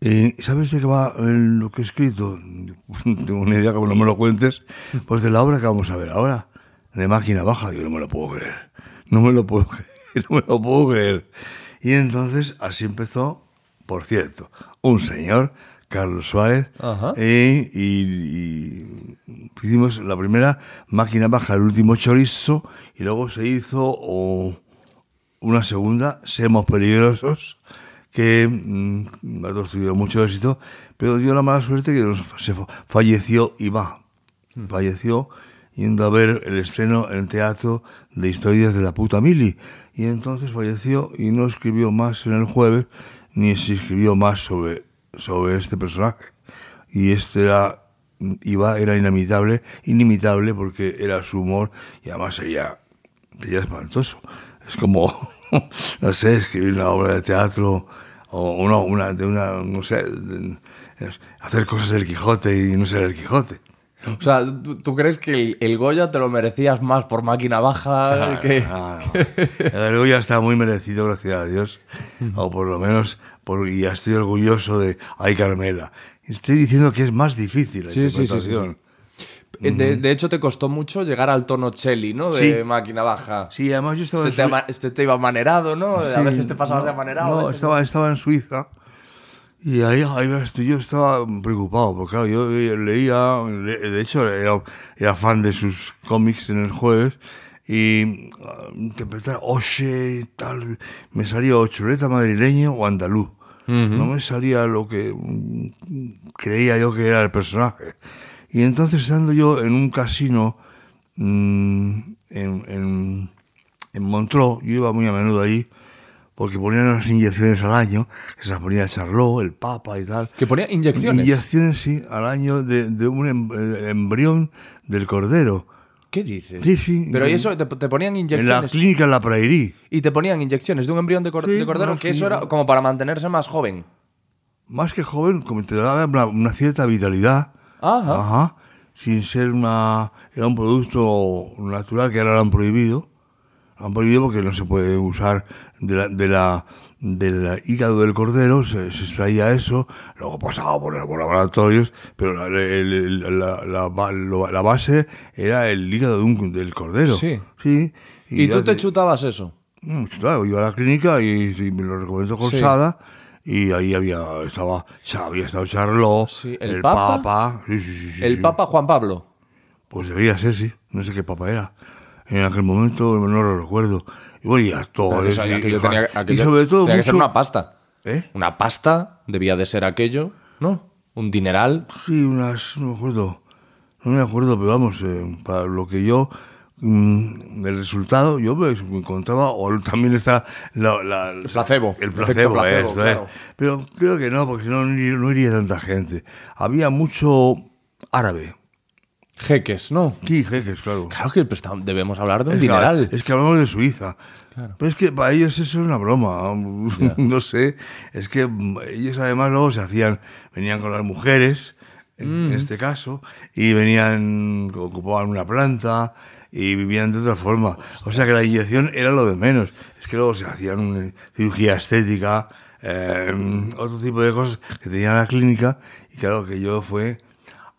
Y ¿Sabes de qué va eh, lo que he escrito? [laughs] Tengo una idea, como no me lo cuentes. Pues de la obra que vamos a ver ahora, de máquina baja. Digo, no me lo puedo creer. No me lo puedo [laughs] creer, no me lo puedo creer. Y entonces así empezó, por cierto, un señor, Carlos Suárez, eh, y, y hicimos la primera máquina baja, el último chorizo, y luego se hizo o, una segunda, Semos Peligrosos, que mm, ha tenido mucho éxito, pero dio la mala suerte que se fa- falleció Iván. Falleció yendo a ver el estreno en teatro de Historias de la puta Mili. Y entonces falleció y no escribió más en el jueves, ni se escribió más sobre, sobre este personaje. Y este era, Iba era inimitable, inimitable porque era su humor y además sería, sería espantoso. Es como, [laughs] no sé, escribir una obra de teatro o una, una, de una no sé, de- hacer cosas del Quijote y no ser el Quijote. O sea, ¿tú, tú crees que el, el Goya te lo merecías más por máquina baja que... Ah, no. Luego ya está muy merecido, gracias a Dios. O por lo menos, por, y estoy orgulloso de Ay Carmela. Estoy diciendo que es más difícil la Sí, sí, sí, sí, interpretación. De, de hecho, te costó mucho llegar al tono Chelly, ¿no? De Sí. máquina baja. Sí, además yo estaba Se en te, ama- este te iba manerado, ¿no? a Sí, veces te pasabas de no, amanerado. a No, estaba, estaba en Suiza y ahí, ahí yo estaba preocupado, porque claro, yo leía, le- de hecho era, era fan de sus cómics en el jueves y ah, interpretar Oche y tal, me salía o chuleta madrileño o andaluz. No me salía lo que mm, creía yo que era el personaje. Y entonces estando yo en un casino mm, en, en, en Montreux, yo iba muy a menudo ahí, porque ponían unas inyecciones al año, que se las ponía Charlot, el Papa y tal. Que ponía inyecciones. Inyecciones, sí, al año de, de un em- eh, embrión del cordero. ¿Qué dices? Sí, sí. Pero ¿y eso te, te ponían En la inyecciones. clínica en la Prairie. Y te ponían inyecciones de un embrión de, cor- Sí, de cordero, bueno, que sí. eso era como para mantenerse más joven. Más que joven, como te daba una, una cierta vitalidad. Ajá. Ajá. Sin ser una. Era un producto natural que ahora lo han prohibido. Lo han prohibido porque no se puede usar de la, de la, del hígado del cordero, se, se extraía eso, luego pasaba por, por laboratorios, pero la, el- la, la la base era el hígado de un- del cordero. Sí. Sí. Y, ya tú te chutabas eso. Mm, Claro, iba a la clínica y, y me lo recomendó Colsada. Y ahí había, estaba, había estado Charlot, Sí, ¿el el, Papa? Papa. sí, sí, El. Papa Juan Pablo. Pues debía ser, sí. No sé qué Papa era. En aquel momento no lo recuerdo. Y bueno, y actores. Eso, y- aquello y- tenía, y sobre todo tenía que ser mucho- una pasta. ¿Eh? Una pasta debía de ser aquello, ¿no? Un dineral. Sí, unas, no me acuerdo, no me acuerdo, pero vamos, eh, para lo que yo, mm, el resultado, yo me encontraba, o también está la, la- el placebo, el placebo, placebo, eso, eh. claro. pero creo que no, porque si no, no iría- tanta gente. Había mucho árabe, Jeques, ¿no? sí, jeques, claro. Claro que pues, debemos hablar de un Es que- dineral. Es que hablamos de Suiza. Claro. Pero es que para ellos eso es una broma. [laughs] no sé. Es que mm, ellos además luego se hacían, venían con las mujeres, en Mm. este caso, y venían, ocupaban una planta y vivían de otra forma. O sea que la inyección era lo de menos. Es que luego se hacían eh, cirugía estética, eh, otro tipo de cosas que tenían en la clínica. Y claro que yo fue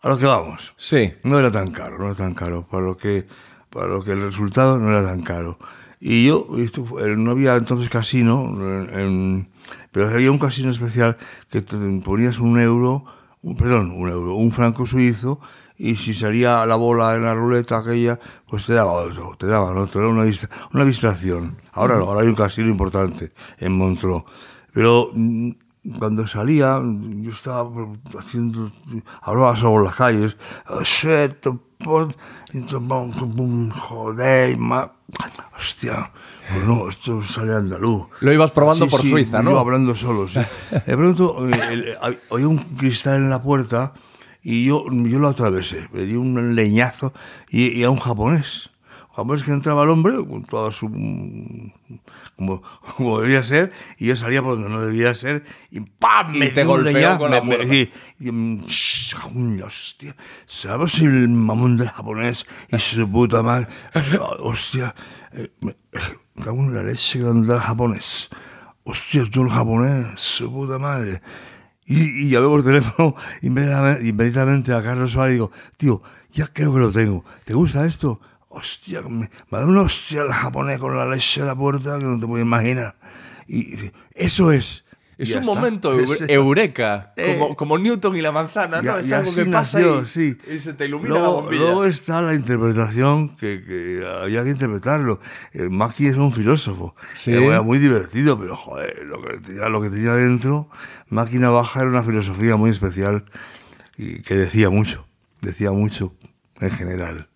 a lo que vamos. Sí. No era tan caro, no era tan caro. Para lo que, para lo que el resultado no era tan caro. Y yo, esto fue- no había entonces casino, en- en- pero había un casino especial que te ponías un euro, un- perdón, un euro, un franco suizo, y si salía la bola en la ruleta aquella, pues te daba otro, te daban otro, era una, una distracción. Ahora no, ahora hay un casino importante en Montreux. Pero mm, cuando salía, yo estaba haciendo, hablaba sobre las calles, "Shit, pon- y tomaba un- un- joder, ma- hostia, pues no, esto sale andaluz. Lo ibas probando Sí, por sí, Suiza, ¿no? Yo hablando solo, sí. [laughs] De pronto, eh, hab- había un cristal en la puerta y yo, yo lo atravesé, me di un leñazo y, y a un japonés. Un japonés que entraba el hombre con toda su como, [laughs] como debía ser, y yo salía por donde no debía ser, y ¡pam! Y me te golpeó leñazo, con la me- me- puerta. y- y, mm, hostia, ¿sabes el mamón del japonés y su puta madre? [laughs] Hostia, eh, me cago en la leche grande del japonés. Hostia, tú el japonés, su puta madre. Y, y llamé por teléfono inmediatamente, a Carlos Suárez y digo, tío, ya creo que lo tengo. ¿Te gusta esto? Hostia, me, me dado una hostia el japonés con la leche de la puerta que no te puedes imaginar. Y, y eso es. Es un está. momento [laughs] eureka, Eh, como, como Newton y la manzana, ¿no? Ya- es algo que pasa nació, y, sí. y se te ilumina luego, la bombilla. luego está la interpretación que, que había que interpretarlo. El Maki es un filósofo. Sí. Era muy divertido, pero joder, lo que tenía, lo que tenía dentro, Máquina Baja era una filosofía muy especial y que decía mucho, decía mucho en general.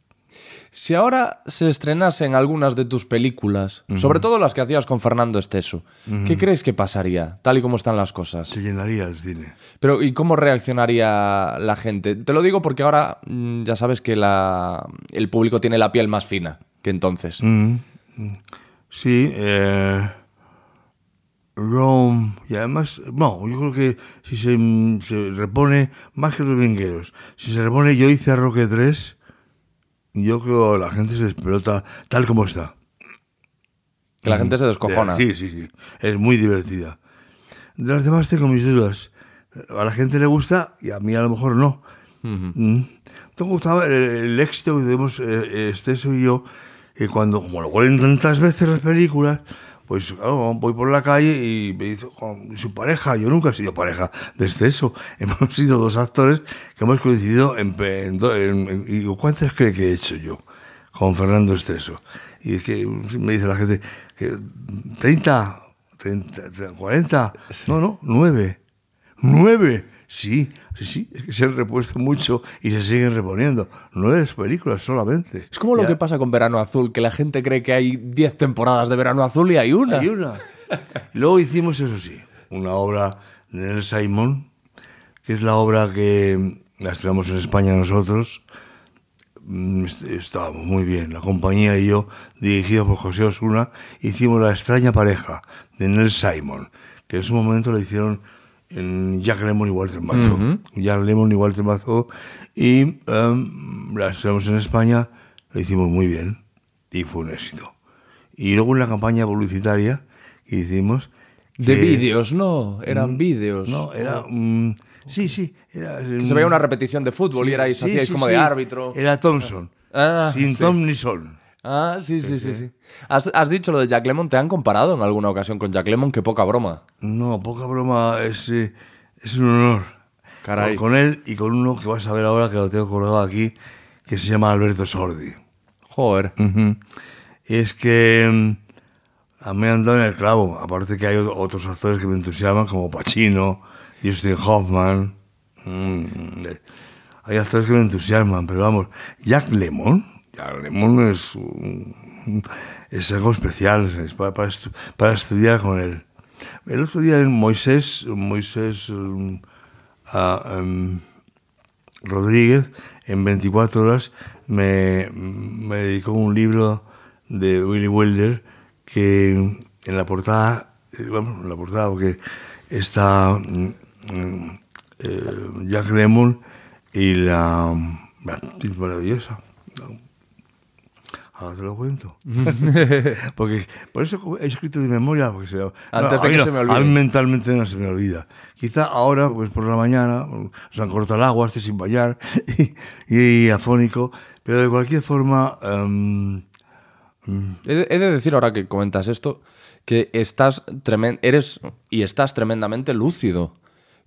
Si ahora se estrenasen algunas de tus películas, sobre todo las que hacías con Fernando Esteso, ¿qué crees que pasaría, tal y como están las cosas? Se llenaría el cine. Pero, ¿y cómo reaccionaría la gente? Te lo digo porque ahora mm, ya sabes que la, el público tiene la piel más fina que entonces. Sí, eh, Rome, y además, no, yo creo que si se, se repone, más que los vingueros, si se repone Yo hice a Roque 3, yo creo que la gente se explota tal como está. Que la gente se descojona. Sí, sí, sí, es muy divertida. De las demás tengo mis dudas. A la gente le gusta y a mí a lo mejor no. Mm. Me gustaba el, el éxito que tuvimos eh, Esteso y yo, que cuando, como lo vuelven tantas veces las películas, pues claro, voy por la calle y me dice con su pareja, yo nunca he sido pareja de Esteso, [laughs] hemos sido dos actores que hemos coincidido en... pe- en do- en- en- y digo, ¿cuántas cree que he hecho yo con Fernando Esteso? Y es que me dice la gente, que 30, 30, 40, no, no, 9. ¡Nueve! Sí, sí, sí, es que se han repuesto mucho y se siguen reponiendo. Nueve películas solamente. Es como lo Ya. que pasa con Verano Azul, que la gente cree que hay 10 temporadas de Verano Azul y hay una. Hay una. Y [laughs] luego hicimos, eso sí, una obra de Nel Simon, que es la obra que la estrenamos en España nosotros. Mm, est- Estábamos muy bien. La compañía y yo, dirigido por José Osuna, hicimos La extraña pareja de Nel Simon, que en su momento la hicieron en Jack Lemmon y Walter Mazo. Jack Lemmon y Walter Mazo. Y em, la estrenamos en España, la hicimos muy bien y fue un éxito. Y luego una campaña publicitaria que hicimos. De vídeos, no, eran vídeos. No, era. mm, sí, sí. Era, Que se veía una repetición de fútbol y erais, Sí, hacíais sí, como sí. de árbitro. Era Thompson. Ah, sin sí. Tom ni Son. Ah, sí, sí, sí, sí. Has, has dicho lo de Jack Lemmon, ¿te han comparado en alguna ocasión con Jack Lemmon? Qué poca broma. No, poca broma, es, eh, es un honor. Caray. Con él y con uno que vas a ver ahora que lo tengo colgado aquí, que se llama Alberto Sordi. Joder. Es que a mí me han dado en el clavo. Aparte que hay otros actores que me entusiasman, como Pacino, Justin Hoffman. mm, hay actores que me entusiasman, pero vamos, Jack Lemmon, Jack Lemmon es, un- es algo especial, es para, para estu- para estudiar con él. El otro día en Moisés, Moisés um, em, Rodríguez, en 24 horas, me, me dedicó un libro de Willy Wilder que en la portada, eh, bueno, en la portada, porque está mm, mm, eh, Jack Lemmon y la, la maravillosa. Ahora te lo cuento. [laughs] [laughs] porque por eso he escrito de memoria, porque se, Antes no, de que no, se me a olvide. mí mentalmente no se me olvida. Quizá ahora, pues por la mañana, se han cortado el agua, estoy sin bañar [laughs] y, y afónico, pero de cualquier forma, em, He de, he de decir ahora que comentas esto que estás tremen- eres y estás tremendamente lúcido.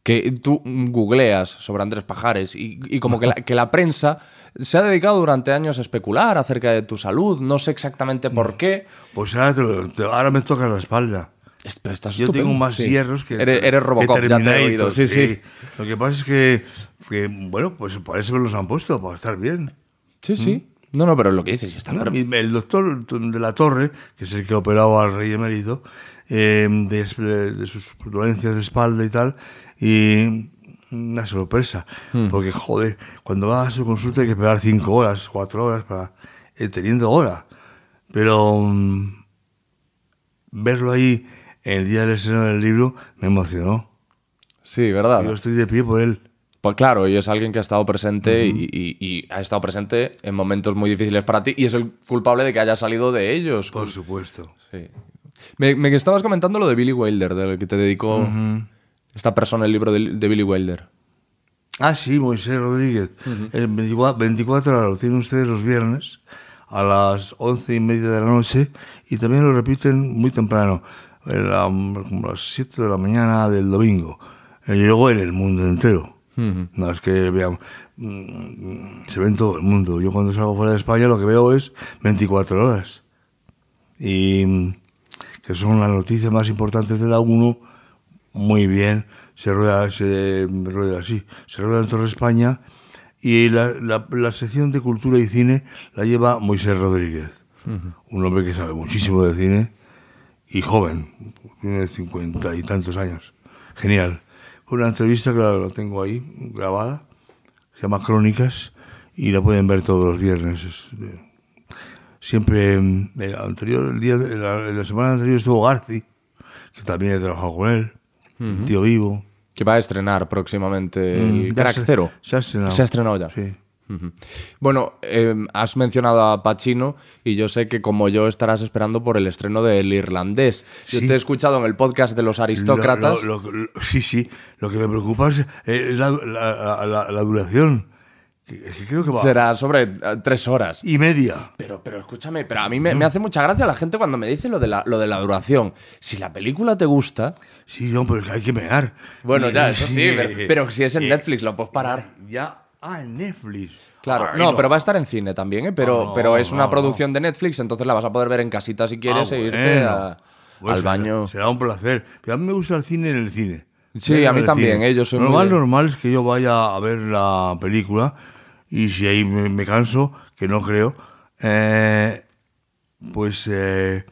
Que tú googleas sobre Andrés Pajares y, y como que la, que la prensa se ha dedicado durante años a especular acerca de tu salud. No sé exactamente por qué. pues ahora, te lo- te- ahora me toca la espalda. Estás Yo tengo más Sí. hierros que. Eres, eres que Robocop, ya te he oído. Sí, sí. Lo que pasa es que, que, bueno, pues por eso me los han puesto, para estar bien. Sí, sí. No, no, pero lo que dices, está ¿no? El doctor de la Torre, que es el que operaba al rey emérito, eh, de, de sus dolencias de espalda y tal, y una sorpresa, porque joder, cuando vas a su consulta hay que esperar cinco horas, cuatro horas para eh, teniendo hora, pero mm, verlo ahí el día del estreno del libro me emocionó. Sí, ¿verdad? Yo estoy de pie por él. Pues claro, y es alguien que ha estado presente y, y- y ha estado presente en momentos muy difíciles para ti y es el culpable de que haya salido de ellos. Por supuesto. Sí. Me, me estabas comentando lo de Billy Wilder, del que te dedicó esta persona el libro de, de Billy Wilder. Ah, sí, Moisés Rodríguez. El 24, 24 horas lo tienen ustedes los viernes a las once y media de la noche y también lo repiten muy temprano, la- como a las 7 de la mañana del domingo. Y luego en el mundo entero. No es que vean, mm, se ve en todo el mundo. Yo cuando salgo fuera de España lo que veo es 24 horas. Y mm, que son las noticias más importantes de la 1 muy bien, se rueda, se rueda así, se rueda en toda España y la, la- la sección de cultura y cine la lleva Moisés Rodríguez, un hombre que sabe muchísimo de cine y joven, tiene cincuenta y tantos años, genial. Fue una entrevista que la, tengo ahí grabada, se llama Crónicas y la pueden ver todos los viernes. siempre, mm, el anterior, el día, la, la semana anterior estuvo Garci, que también he trabajado con él, tío vivo. Que va a estrenar próximamente el Mm, ya Crack se- Zero. Se ha estrenado. Se ha estrenado ya. Sí. Bueno, eh, has mencionado a Pacino y yo sé que como yo estarás esperando por el estreno del irlandés. Yo Sí. te he escuchado en el podcast de los aristócratas. Lo- lo- lo- sí, sí. Lo que me preocupa es, es la, la- la- la duración. Que, que creo que va. Será sobre eh, tres horas. Y media. Pero, pero escúchame, pero a mí me, me hace mucha gracia la gente cuando me dice lo de, la, lo de la duración. Si la película te gusta, Sí, no, pero es que hay que mear. bueno, ya, eso sí, pero, pero si es en Netflix lo puedes parar. Ya. Ah, en Netflix. Claro, Ay, no, pero va a estar en cine también, ¿eh? Pero, Ah, no, pero es una producción de Netflix, entonces la vas a poder ver en casita si quieres Ah, e irte bueno. a- Pues al será- baño. Será un placer. Pero a mí me gusta el cine en el cine. Sí, a mí también. ¿eh? Yo soy Lo muy más normal es que yo vaya a ver la película y si ahí me, me canso, que no creo, eh, pues eh,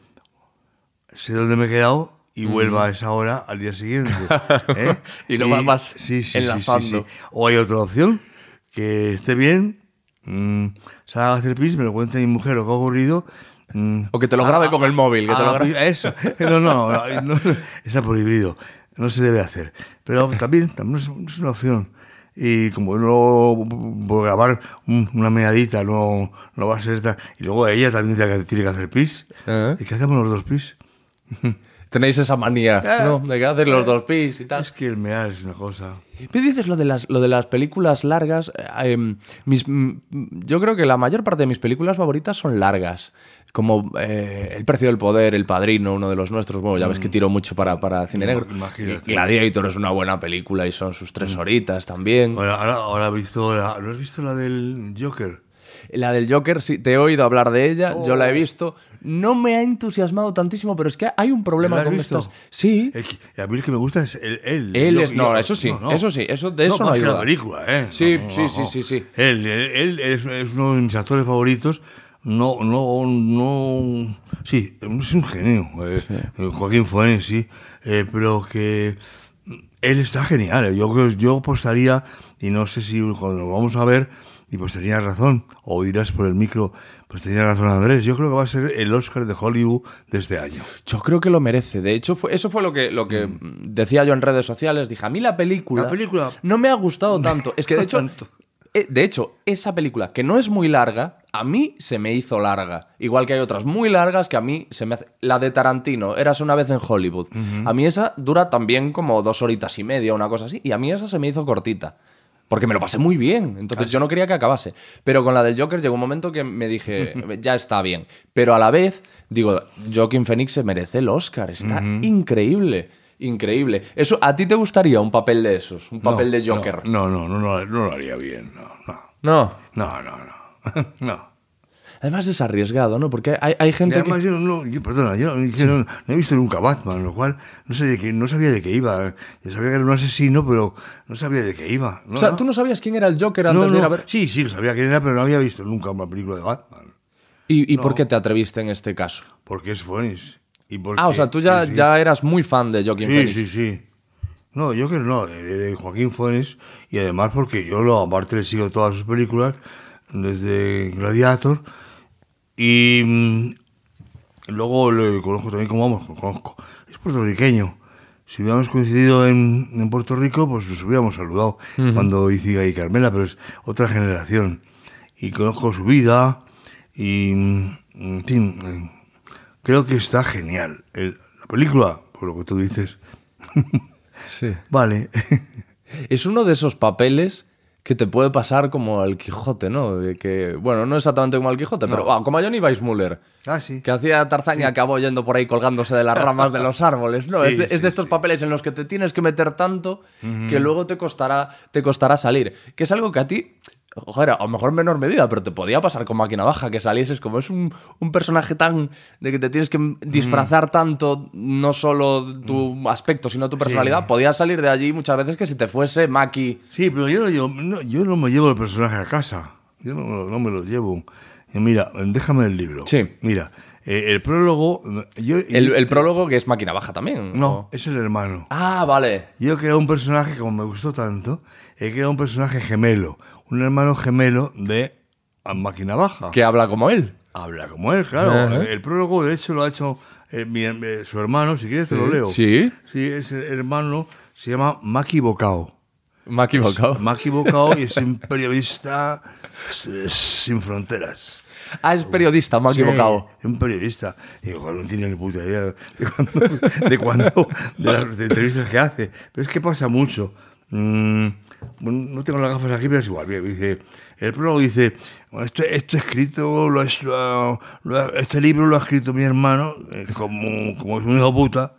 sé dónde me he quedado y vuelva a esa hora al día siguiente. [laughs] ¿eh? Y lo vas sí, sí, enlazando. sí. O hay otra opción, que esté bien, mm, salga a hacer pis, me lo cuente mi mujer lo que ha ocurrido. mm, O que te lo grabe con el móvil, que te lo ah, grabe. Eso. [laughs] No, no, no, no, está prohibido. No se debe hacer. Pero también, también es, una opción. Y como no por grabar un- una meadita no, no va a ser tan... Y luego ella también tiene que, tiene que hacer pis. ¿Eh? ¿Y qué hacemos los dos pis? [laughs] Tenéis esa manía, Eh. ¿no? De que hacer los dos pis y tal. Es que el mear es una cosa... ¿Qué dices lo de las, lo de las películas largas? Eh, em, mis, mm, yo creo que la mayor parte de mis películas favoritas son largas. Como eh, El precio del poder, El padrino, uno de los nuestros. Bueno, ya ves que tiro mucho para, para cine negro. Imagínate. Y Gladiator es una buena película y son sus tres horitas también. Ahora, ahora, ahora he visto la, ¿No has visto la del Joker? La del Joker, sí, te he oído hablar de ella, yo la he visto. No me ha entusiasmado tantísimo, pero es que hay un ¿La problema con visto? estas. Sí. El a mí el que me gusta es él. Él, Él Yo- es. No, yo- eso sí, no, no. eso sí, eso, de eso no, hay la película, ¿eh? Sí, No, sí, no, sí, no. sí, sí. Él, él, él es, es uno de mis actores favoritos. No, no, no. Sí, es un genio. eh, eh, Joaquín Fuentes, sí. eh, pero que él está genial. Yo, yo apostaría, y no sé si cuando lo vamos a ver, y pues tenía razón, o dirás por el micro, pues tenía razón Andrés. Yo creo que va a ser el Oscar de Hollywood de este año. Yo creo que lo merece. De hecho, fue, eso fue lo que, lo que decía yo en redes sociales. Dije, a mí la película. Mm. La película- No me ha gustado tanto. Es que de hecho. Tanto. eh, De hecho, esa película, que no es muy larga, a mí se me hizo larga. Igual que hay otras muy largas que a mí se me hace. La de Tarantino, Eras una vez en Hollywood. A mí esa dura también como dos horitas y media, una cosa así. Y a mí esa se me hizo cortita. Porque me lo pasé muy bien. Entonces yo no quería que acabase. Pero con la del Joker llegó un momento que me dije, [laughs] ya está bien. Pero a la vez, digo, Joaquin Phoenix se merece el Oscar. Está increíble. Increíble. Eso, ¿A ti te gustaría un papel de esos? Un papel No, de Joker. No, no, no, no, no lo haría bien. No, no. No. No, no, no. [laughs] no. Además es arriesgado, ¿no? Porque hay, hay Y gente además que... yo, no, yo- perdona, yo, yo no, no he visto nunca Batman, lo cual no, sé de qué, no sabía de qué iba. Yo sabía que era un asesino, pero no sabía de qué iba. No, o sea, tú no sabías quién era el Joker antes de ir a ver... Sí, sí, lo sabía quién era, pero no había visto nunca una película de Batman. ¿Y, y por qué te atreviste en este caso? Porque es Phoenix. Y porque, Ah, o sea, tú ya, sí, ya eras muy fan de Joaquin Sí, Phoenix. sí, sí. No, yo que no, de, de Joaquín Fuentes y además porque yo lo aparte le sigo todas sus películas desde Gladiator y mm, luego le conozco también como vamos, conozco. Es puertorriqueño. Si hubiéramos coincidido en, en Puerto Rico, pues nos hubiéramos saludado cuando hice y Carmela, pero es otra generación. Y conozco su vida y, mm, en fin, eh, creo que está genial. El- la película, por lo que tú dices, Sí. [laughs] Vale. Es uno de esos papeles que te puede pasar como al Quijote, ¿no? De que, bueno, no exactamente como al Quijote, pero ah, como a Johnny Weissmuller. Ah, sí. Que hacía Tarzán y acabó yendo por ahí colgándose de las ramas de los árboles. No, Sí, es, de, es de sí, estos papeles en los que te tienes que meter tanto que luego te costará, te costará salir. Que es algo que a ti, joder, a lo mejor en menor medida, pero te podía pasar con máquina baja, que salieses como es un, un personaje tan de que te tienes que disfrazar tanto, no solo tu aspecto, sino tu personalidad. Podías salir de allí muchas veces que si te fuese Maki. Sí, pero yo no, llevo- no- yo no me llevo el personaje a casa. Yo no, no me lo llevo. Y mira, déjame el libro. Sí. Mira, eh, el prólogo. Yo, El, el prólogo que es máquina baja también. No, ¿o? es el hermano. Ah, vale. Yo he creado un personaje, como me gustó tanto, he creado un personaje gemelo. Un hermano gemelo de Máquina Baja. Que habla como él. Habla como él, claro. El prólogo, de hecho, lo ha hecho eh, mi- eh, su hermano. Si quieres, te lo leo. Sí. Sí, ese hermano se llama Maki Bocao. He equivocado. Maki Bocao y es un periodista sin fronteras. Ah, es periodista, me he Sí, equivocado. un periodista. Digo, "Joder, no tiene ni puta idea [laughs] de cuándo, de, las entrevistas que hace. Pero es que pasa mucho. Mm, no tengo las gafas aquí, pero es igual. Dice, el prólogo dice, esto, esto escrito, lo, es- lo- este libro lo ha escrito mi hermano, eh, como, como es un hijo puta.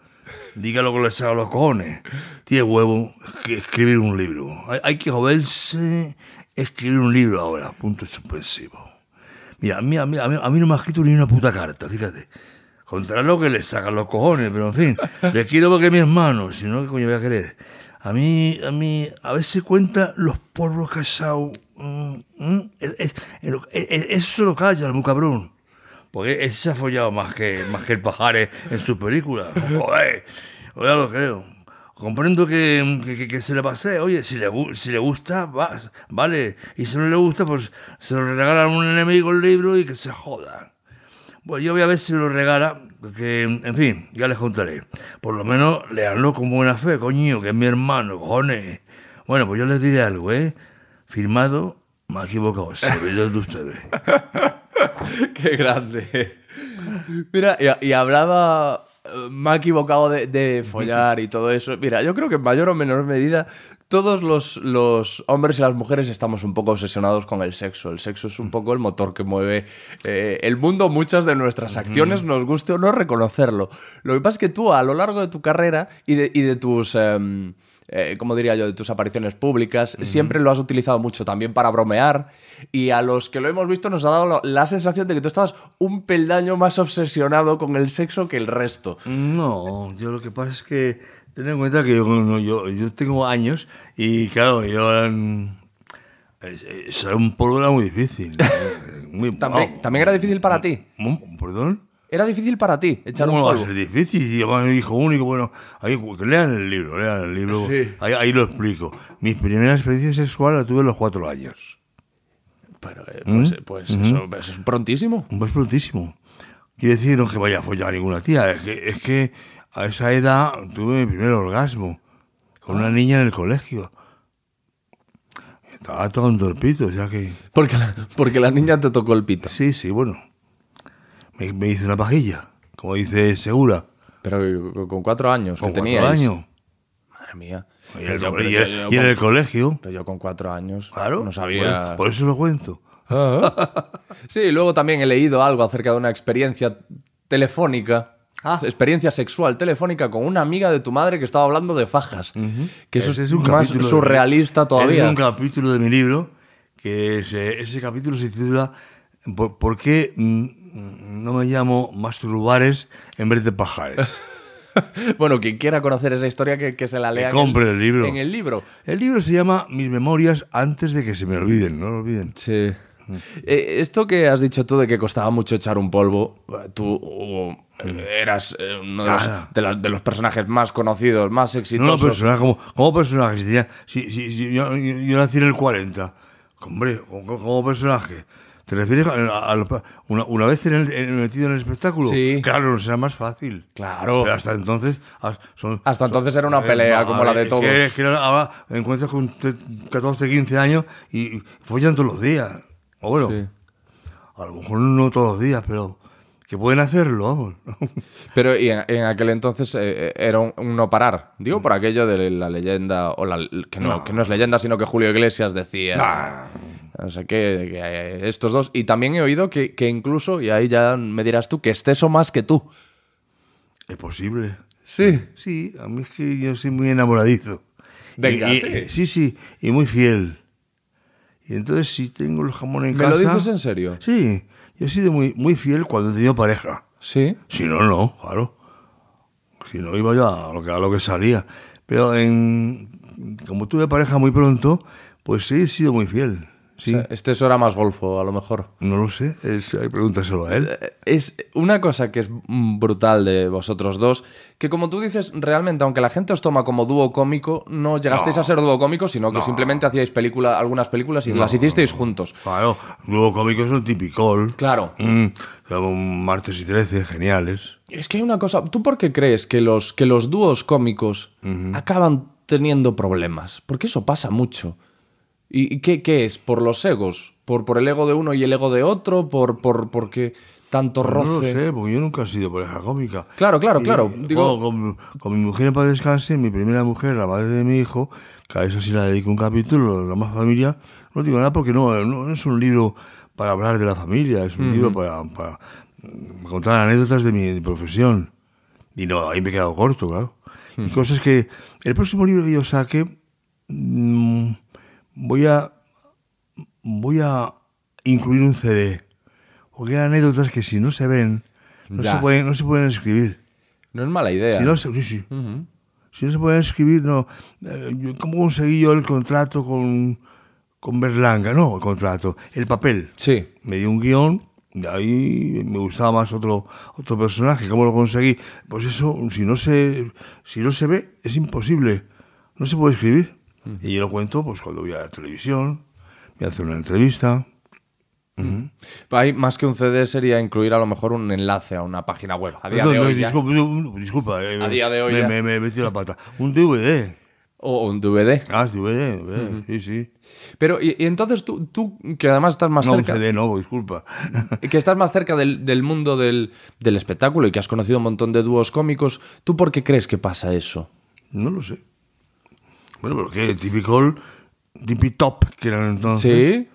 Diga lo que le salga a los cojones. Tiene huevo que escribir un libro. Hay, hay que joderse escribir un libro ahora. Punto suspensivo. Mira, a mí, a, mí, a, mí, a mí no me ha escrito ni una puta carta, fíjate. Contra lo que le sacan los cojones, pero en fin, le quiero porque mi hermano, si no, ¿qué coño voy a querer? A mí, a mí, a veces cuenta los polvos casados. mm, mm, es- es- es- es- eso lo calla, muy cabrón. Porque ese se ha follado más que, más que el pajares en sus películas. [laughs] Joder, ya lo creo. Comprendo que, que- que- se le pase, oye, si le, si le gusta, va, vale. Y si no le gusta, pues se lo regalan a un enemigo el libro y que se joda. Bueno, yo voy a ver si lo regala, que, en fin, ya les contaré. Por lo menos leanlo con buena fe, coño, que es mi hermano, cojones. Bueno, pues yo les diré algo, ¿eh? Firmado, me ha equivocado, servidor de ustedes. [laughs] Qué grande. Mira, y, hablaba. eh, Me ha equivocado de, de follar y todo eso. Mira, yo creo que en mayor o menor medida todos los, los hombres y las mujeres estamos un poco obsesionados con el sexo. El sexo es un poco el motor que mueve eh, el mundo. Muchas de nuestras acciones, nos guste o no reconocerlo. Lo que pasa es que tú, a lo largo de tu carrera y de, y de tus. em, eh, como diría yo, de tus apariciones públicas, siempre lo has utilizado mucho también para bromear. Y a los que lo hemos visto nos ha dado la sensación de que tú estabas un peldaño más obsesionado con el sexo que el resto. No, yo lo que pasa es que ten en cuenta que yo, no, yo, yo tengo años y claro, yo es, es- un polvo era muy difícil. [laughs] muy- También, también era difícil para ti. ¿Perdón? Era difícil para ti echar un ¿Cómo va a polvo. difícil? Yo hijo único, bueno, ahí, lean el libro, lean el libro, Sí. ahí, ahí lo explico. Mi primera experiencia sexual la tuve a los cuatro años. Pero eh, pues, ¿Mm? pues eso, eso es prontísimo. Pues prontísimo. Quiere decir no que vaya a follar a ninguna tía, es que, es que a esa edad tuve mi primer orgasmo con una niña en el colegio. Estaba tocando el pito, o sea que... Porque la, porque la niña te tocó el pito. Sí, sí, bueno. Me, me hice una pajilla, como dice Segura, Pero con cuatro años con que cuatro teníais. años. Madre mía. Y, en el, yo- pero y yo- en- yo y en con- el colegio. pero yo con cuatro años Claro. no sabía. Por, por eso lo cuento. Ah. [laughs] Sí, luego también he leído algo acerca de una experiencia telefónica. Ah. Experiencia sexual telefónica con una amiga de tu madre que estaba hablando de fajas. Que eso Ese es, más capítulo surrealista todavía. Es un capítulo de mi libro que se- ese capítulo se titula ¿Por, por qué mm, no me llamo Masturbares en vez de Pajares? [laughs] Bueno, quien quiera conocer esa historia, que, que se la lea. en compre el libro. En el libro. El libro se llama Mis memorias antes de que se me olviden, no lo olviden. Sí. Eh, esto que has dicho tú de que costaba mucho echar un polvo, tú eh, eras eh, uno de los, Nada. de la- de los personajes más conocidos, más exitosos. no, personaje, como, como personaje. Si, si- si- yo, yo- yo nací en el 40. Hombre, como, como personaje. ¿Te refieres a, a- a- una, una vez en el, en- metido en el espectáculo? Sí. Claro, no será más fácil. Claro. Pero hasta entonces. ah, Son, Hasta son- entonces era una pelea como la de es todos. Que, que ahora encuentras con te- 14, 15 años y, follan todos los días. O bueno, Sí. a lo mejor no todos los días, pero que pueden hacerlo, vamos. [laughs] Pero y en, en aquel entonces eh, eh, era un, un no parar. Digo por aquello de la leyenda, o la, que, no, que no es leyenda, sino que Julio Iglesias decía. Nah. No sé qué, que, eh, estos dos. Y también he oído que, que incluso, y ahí ya me dirás tú, que Esteso más que tú. Es posible. Sí. Sí, a mí es que yo soy muy enamoradizo. Venga, Y- y- sí. sí, sí, y muy fiel. Y entonces si tengo el jamón en ¿Me casa... lo dices en serio? Sí, yo he sido muy, muy fiel cuando he tenido pareja. Sí. Si no, no, claro. Si no, iba yo a lo que, a lo que salía. Pero en, como tuve pareja muy pronto, pues sí he sido muy fiel. Sí, O sea, Esteso era más golfo, a lo mejor. no lo sé, es, pregúntaselo a él. Eh, Es una cosa que es brutal de vosotros dos, que como tú dices, realmente, aunque la gente os toma como dúo cómico, no llegasteis No. a ser dúo cómico, sino que No. simplemente hacíais película, algunas películas y las hicisteis juntos. Claro, luego cómicos son tipicol. Claro. Mm, martes y 13, geniales. Es que hay una cosa, ¿tú por qué crees que los, que los dúos cómicos acaban teniendo problemas? Porque eso pasa mucho. ¿Y qué, qué es? ¿Por los egos? ¿Por, ¿Por el ego de uno y el ego de otro? ¿Por, por porque tanto Pues No lo roce? sé, porque yo nunca he sido pareja cómica. Claro, claro, Y, claro, digo- con, con mi mujer para descanse, mi primera mujer, la madre de mi hijo, que a eso sí la dedico un capítulo, la más familia, no digo nada porque no, no es un libro para hablar de la familia, es un libro para, para contar anécdotas de mi, de mi profesión. Y no, ahí me he quedado corto, claro. Y cosas que... El próximo libro que yo saque, mm, voy a voy a incluir un CD. Porque hay anécdotas que si no se ven, no, Ya. se pueden, no se pueden escribir. No es mala idea. Si no se, sí, sí. Si no se pueden escribir, no. Eh, ¿Cómo conseguí yo el contrato con, con Berlanga? No, el contrato, el papel. Sí. Me dio un guion, de ahí me gustaba más otro, otro personaje. ¿Cómo lo conseguí? Pues eso, si no se, si no se ve, es imposible. No se puede escribir. Y yo lo cuento pues cuando voy a la televisión, voy a hacer una entrevista. Hay más que un CD sería incluir a lo mejor un enlace a una página web. A día Perdón, de no, hoy ya. disculpa, no, disculpa, eh, A día de hoy me, ya. me- me he metido la pata. Un DVD. O un DVD. Ah, DVD, DVD, sí, sí. Pero, y, y entonces tú, tú, que además estás más No, cerca. CD no, disculpa. [laughs] Que estás más cerca del, del mundo del, del espectáculo y que has conocido un montón de dúos cómicos, ¿tú por qué crees que pasa eso? No lo sé. Bueno, pero que típico, tipi top, que eran entonces. ¿Sí?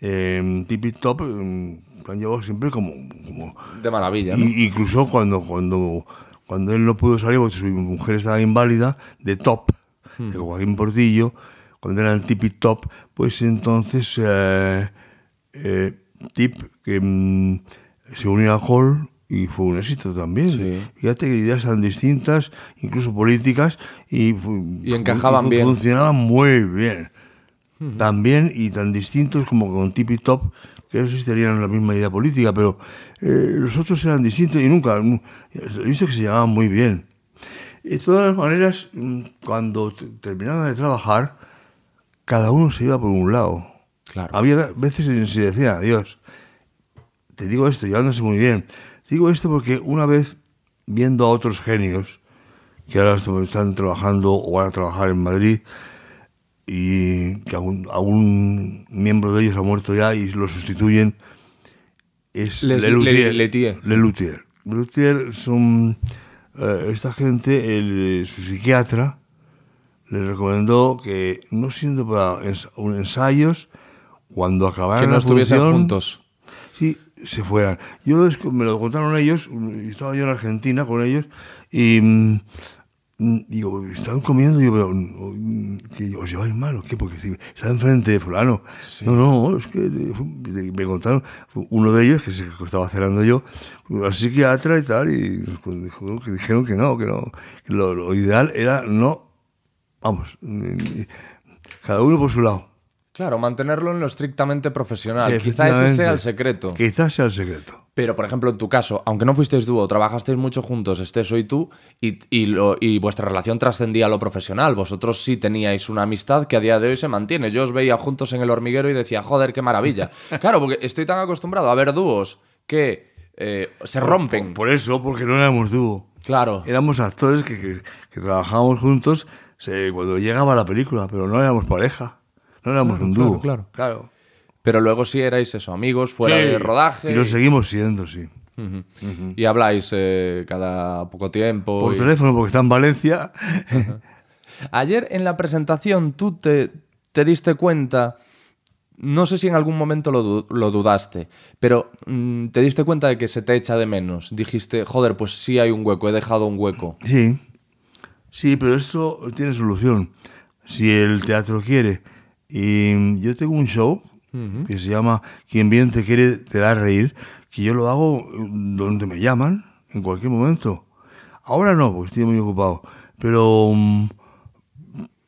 Eh, tipi top, eh, han llevado siempre como... como De maravilla, ¿no? y- incluso cuando, cuando, cuando él no pudo salir porque su mujer estaba inválida, de top. de Joaquín Portillo, cuando era el Tipi Top, pues entonces eh, eh, Tip que mm, se unió a Hall y fue un éxito también. Sí. Fíjate que ideas tan distintas, incluso políticas, y, Y encajaban bien. Funcionaban muy bien. Tan bien y tan distintos como con Tipi Top, que esos tenían la misma idea política, pero eh, los otros eran distintos y nunca, nu- he visto que se llevaban muy bien. De todas maneras, mm, cuando terminaban de trabajar, cada uno se iba por un lado. Claro. Había veces en que se decía, Dios, te digo esto, llevándose muy bien. Digo esto porque una vez, viendo a otros genios, que ahora están trabajando o van a trabajar en Madrid, y que algún, algún miembro de ellos ha muerto ya y lo sustituyen, es Les- Lelutier. Lelutier. Lelutier son eh, esta gente, el, su psiquiatra le recomendó que no siendo para ensayos, cuando acabaran Que no la juntos. Se fueran. Yo me lo contaron ellos, estaba yo en Argentina con ellos, y mm, digo, estaban comiendo, digo, pero, mm, que os lleváis mal, ¿o qué? Porque si está enfrente de fulano. No, no, es que me contaron, uno de ellos, que se estaba cenando yo, al psiquiatra y tal, y pues, que dijeron que no, que no, que lo, lo ideal era no, vamos, cada uno por su lado. Claro, mantenerlo en lo estrictamente profesional. Sí, Quizá ese sea el secreto. Quizás sea el secreto. Pero, por ejemplo, en tu caso, aunque no fuisteis dúo, trabajasteis mucho juntos, estés hoy tú, y, y, lo- y vuestra relación trascendía a lo profesional. Vosotros sí teníais una amistad que a día de hoy se mantiene. Yo os veía juntos en el hormiguero y decía, joder, qué maravilla. [laughs] Claro, porque estoy tan acostumbrado a ver dúos que eh, se rompen. Por, por eso, porque no éramos dúo. Claro. Éramos actores que, que, que trabajábamos juntos se- cuando llegaba la película, pero no éramos pareja. No éramos un dúo. claro. claro. Pero luego sí erais eso, amigos, fuera Sí, de rodaje. Y lo seguimos siendo, sí. Y habláis eh, cada poco tiempo. Por y- teléfono, porque está en Valencia. Ayer en la presentación tú te, te diste cuenta, no sé si en algún momento lo, lo dudaste, pero mm, te diste cuenta de que se te echa de menos. Dijiste, joder, pues sí hay un hueco, he dejado un hueco. Sí. Sí, pero esto tiene solución. Si el teatro quiere. Y yo tengo un show que se llama Quien bien te quiere te da a reír, que yo lo hago donde me llaman, en cualquier momento. Ahora no, porque estoy muy ocupado. Pero mm,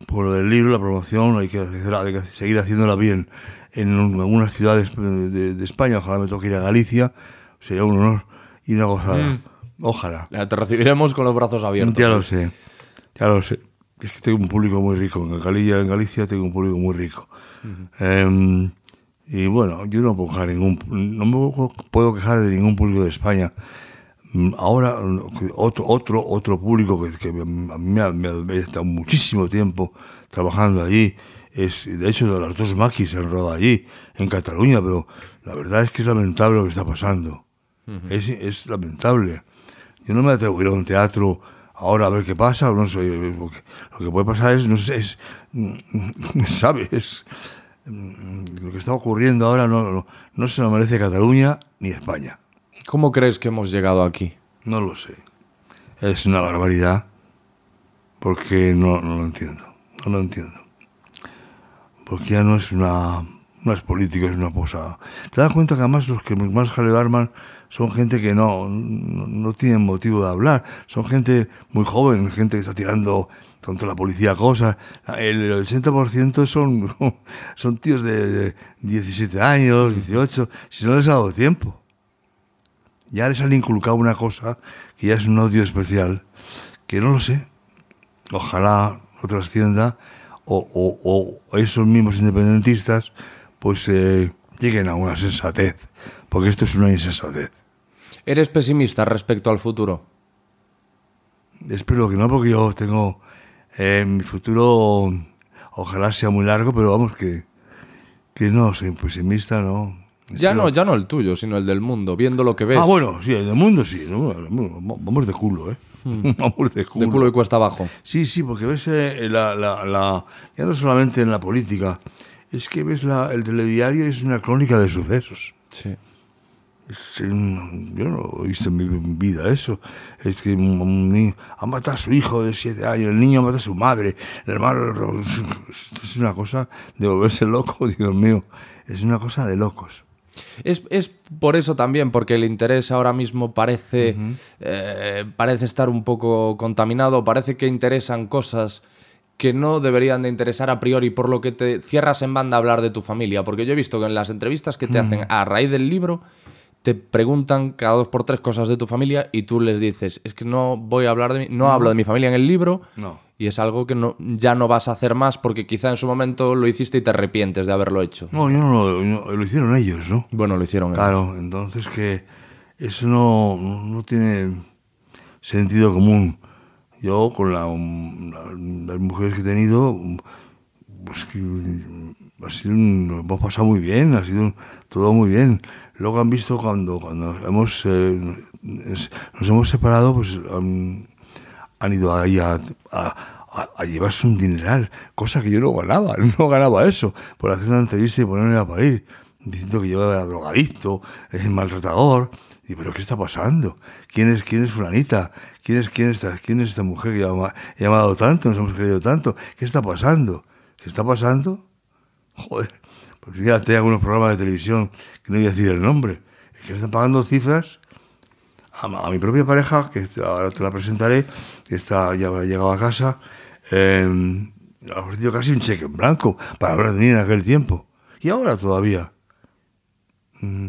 por lo del libro, la promoción, hay que, hacer- hay que seguir haciéndola bien. En un- algunas ciudades de, de- de España, ojalá me toque ir a Galicia, sería un honor y una gozada. Ojalá. Eh, Te recibiremos con los brazos abiertos. Ya lo sé, ya lo sé. Es que tengo un público muy rico. En Galicia, en Galicia tengo un público muy rico. Em, y bueno, yo no puedo quejar ningún, no me puedo quejar de ningún público de España. Mm, Ahora, otro, otro, otro público que, que a mí me ha, me ha- estado muchísimo tiempo trabajando allí, es, de hecho, las dos maquis se han rodado allí, en Cataluña, pero la verdad es que es lamentable lo que está pasando. es, es lamentable. Yo no me atrevo a ir a un teatro ahora a ver qué pasa, no sé, lo que, lo que puede pasar es, no sé, es, [laughs] ¿sabes? Lo que está ocurriendo ahora no, no, no se lo merece Cataluña ni España. ¿Cómo crees que hemos llegado aquí? No lo sé. Es una barbaridad porque no, no lo entiendo. No lo entiendo. Porque ya no es una, no es política, es una cosa. Te das cuenta que además los que más arman son gente que no, no, tienen motivo de hablar. Son gente muy joven, gente que está tirando contra la policía cosas. El 80% son, [laughs] son tíos de, de 17 años, 18, si no les ha dado tiempo ya les han inculcado una cosa que ya es un odio especial, que no lo sé. Ojalá no trascienda o, o- o esos mismos independentistas pues eh, lleguen a una sensatez, porque esto es una insensatez. ¿Eres pesimista respecto al futuro? Espero que no, porque yo tengo eh, mi futuro, ojalá sea muy largo, pero vamos que, que no, soy pesimista, no. Ya Espero- no, ya no el tuyo, sino el del mundo, viendo lo que ves. Ah, bueno, sí, el del mundo sí. ¿no? Vamos de culo, ¿eh? [laughs] Vamos de culo. De culo y cuesta abajo. Sí, sí, porque ves eh, la, la, la- ya no solamente en la política, es que ves la, el telediario es una crónica de sucesos. Sí. Un- yo no he visto en mi vida eso. Es que un, niño ha matado a su hijo de siete años, el niño mata a su madre, el hermano. Es una cosa de volverse loco, [laughs] Dios mío. Es una cosa de locos. Es, es por eso también, porque el interés ahora mismo parece, eh, parece estar un poco contaminado, parece que interesan cosas que no deberían de interesar a priori, por lo que te cierras en banda a hablar de tu familia. Porque yo he visto que en las entrevistas que te hacen a raíz del libro, te preguntan cada dos por tres cosas de tu familia y tú les dices, es que no voy a hablar de mi, no hablo de mi familia en el libro. No. Y es algo que no, ya no vas a hacer más porque quizá en su momento lo hiciste y te arrepientes de haberlo hecho. No, yo no lo, no- lo hicieron ellos, ¿no? Bueno, lo hicieron. ellos. Claro, entonces que eso no, no tiene sentido común. Yo con la, la- las mujeres que he tenido, pues que ha sido un- hemos pasado muy bien, ha sido todo muy bien. Luego han visto cuando, cuando hemos, eh, nos hemos separado, pues han, han ido ahí a, llevarse un dineral, cosa que yo no ganaba, [laughs] no ganaba eso, por hacer una entrevista y ponerme a parir, diciendo que yo era drogadicto, es maltratador. Y pero ¿qué está pasando? ¿Quién es, quién es fulanita? ¿Quién es, quién, es esta, ¿Quién es esta mujer que ha ama- ha llamado tanto? Nos hemos querido tanto. ¿Qué está pasando? ¿Qué está pasando? Joder, pues fíjate, hay algunos programas de televisión que no voy a decir el nombre, es que están pagando cifras a, a mi propia pareja, que ahora te la presentaré, que está, ya ha llegado a casa, eh, le ha ofrecido casi un cheque en blanco para de mí en aquel tiempo. Y ahora todavía. Mm,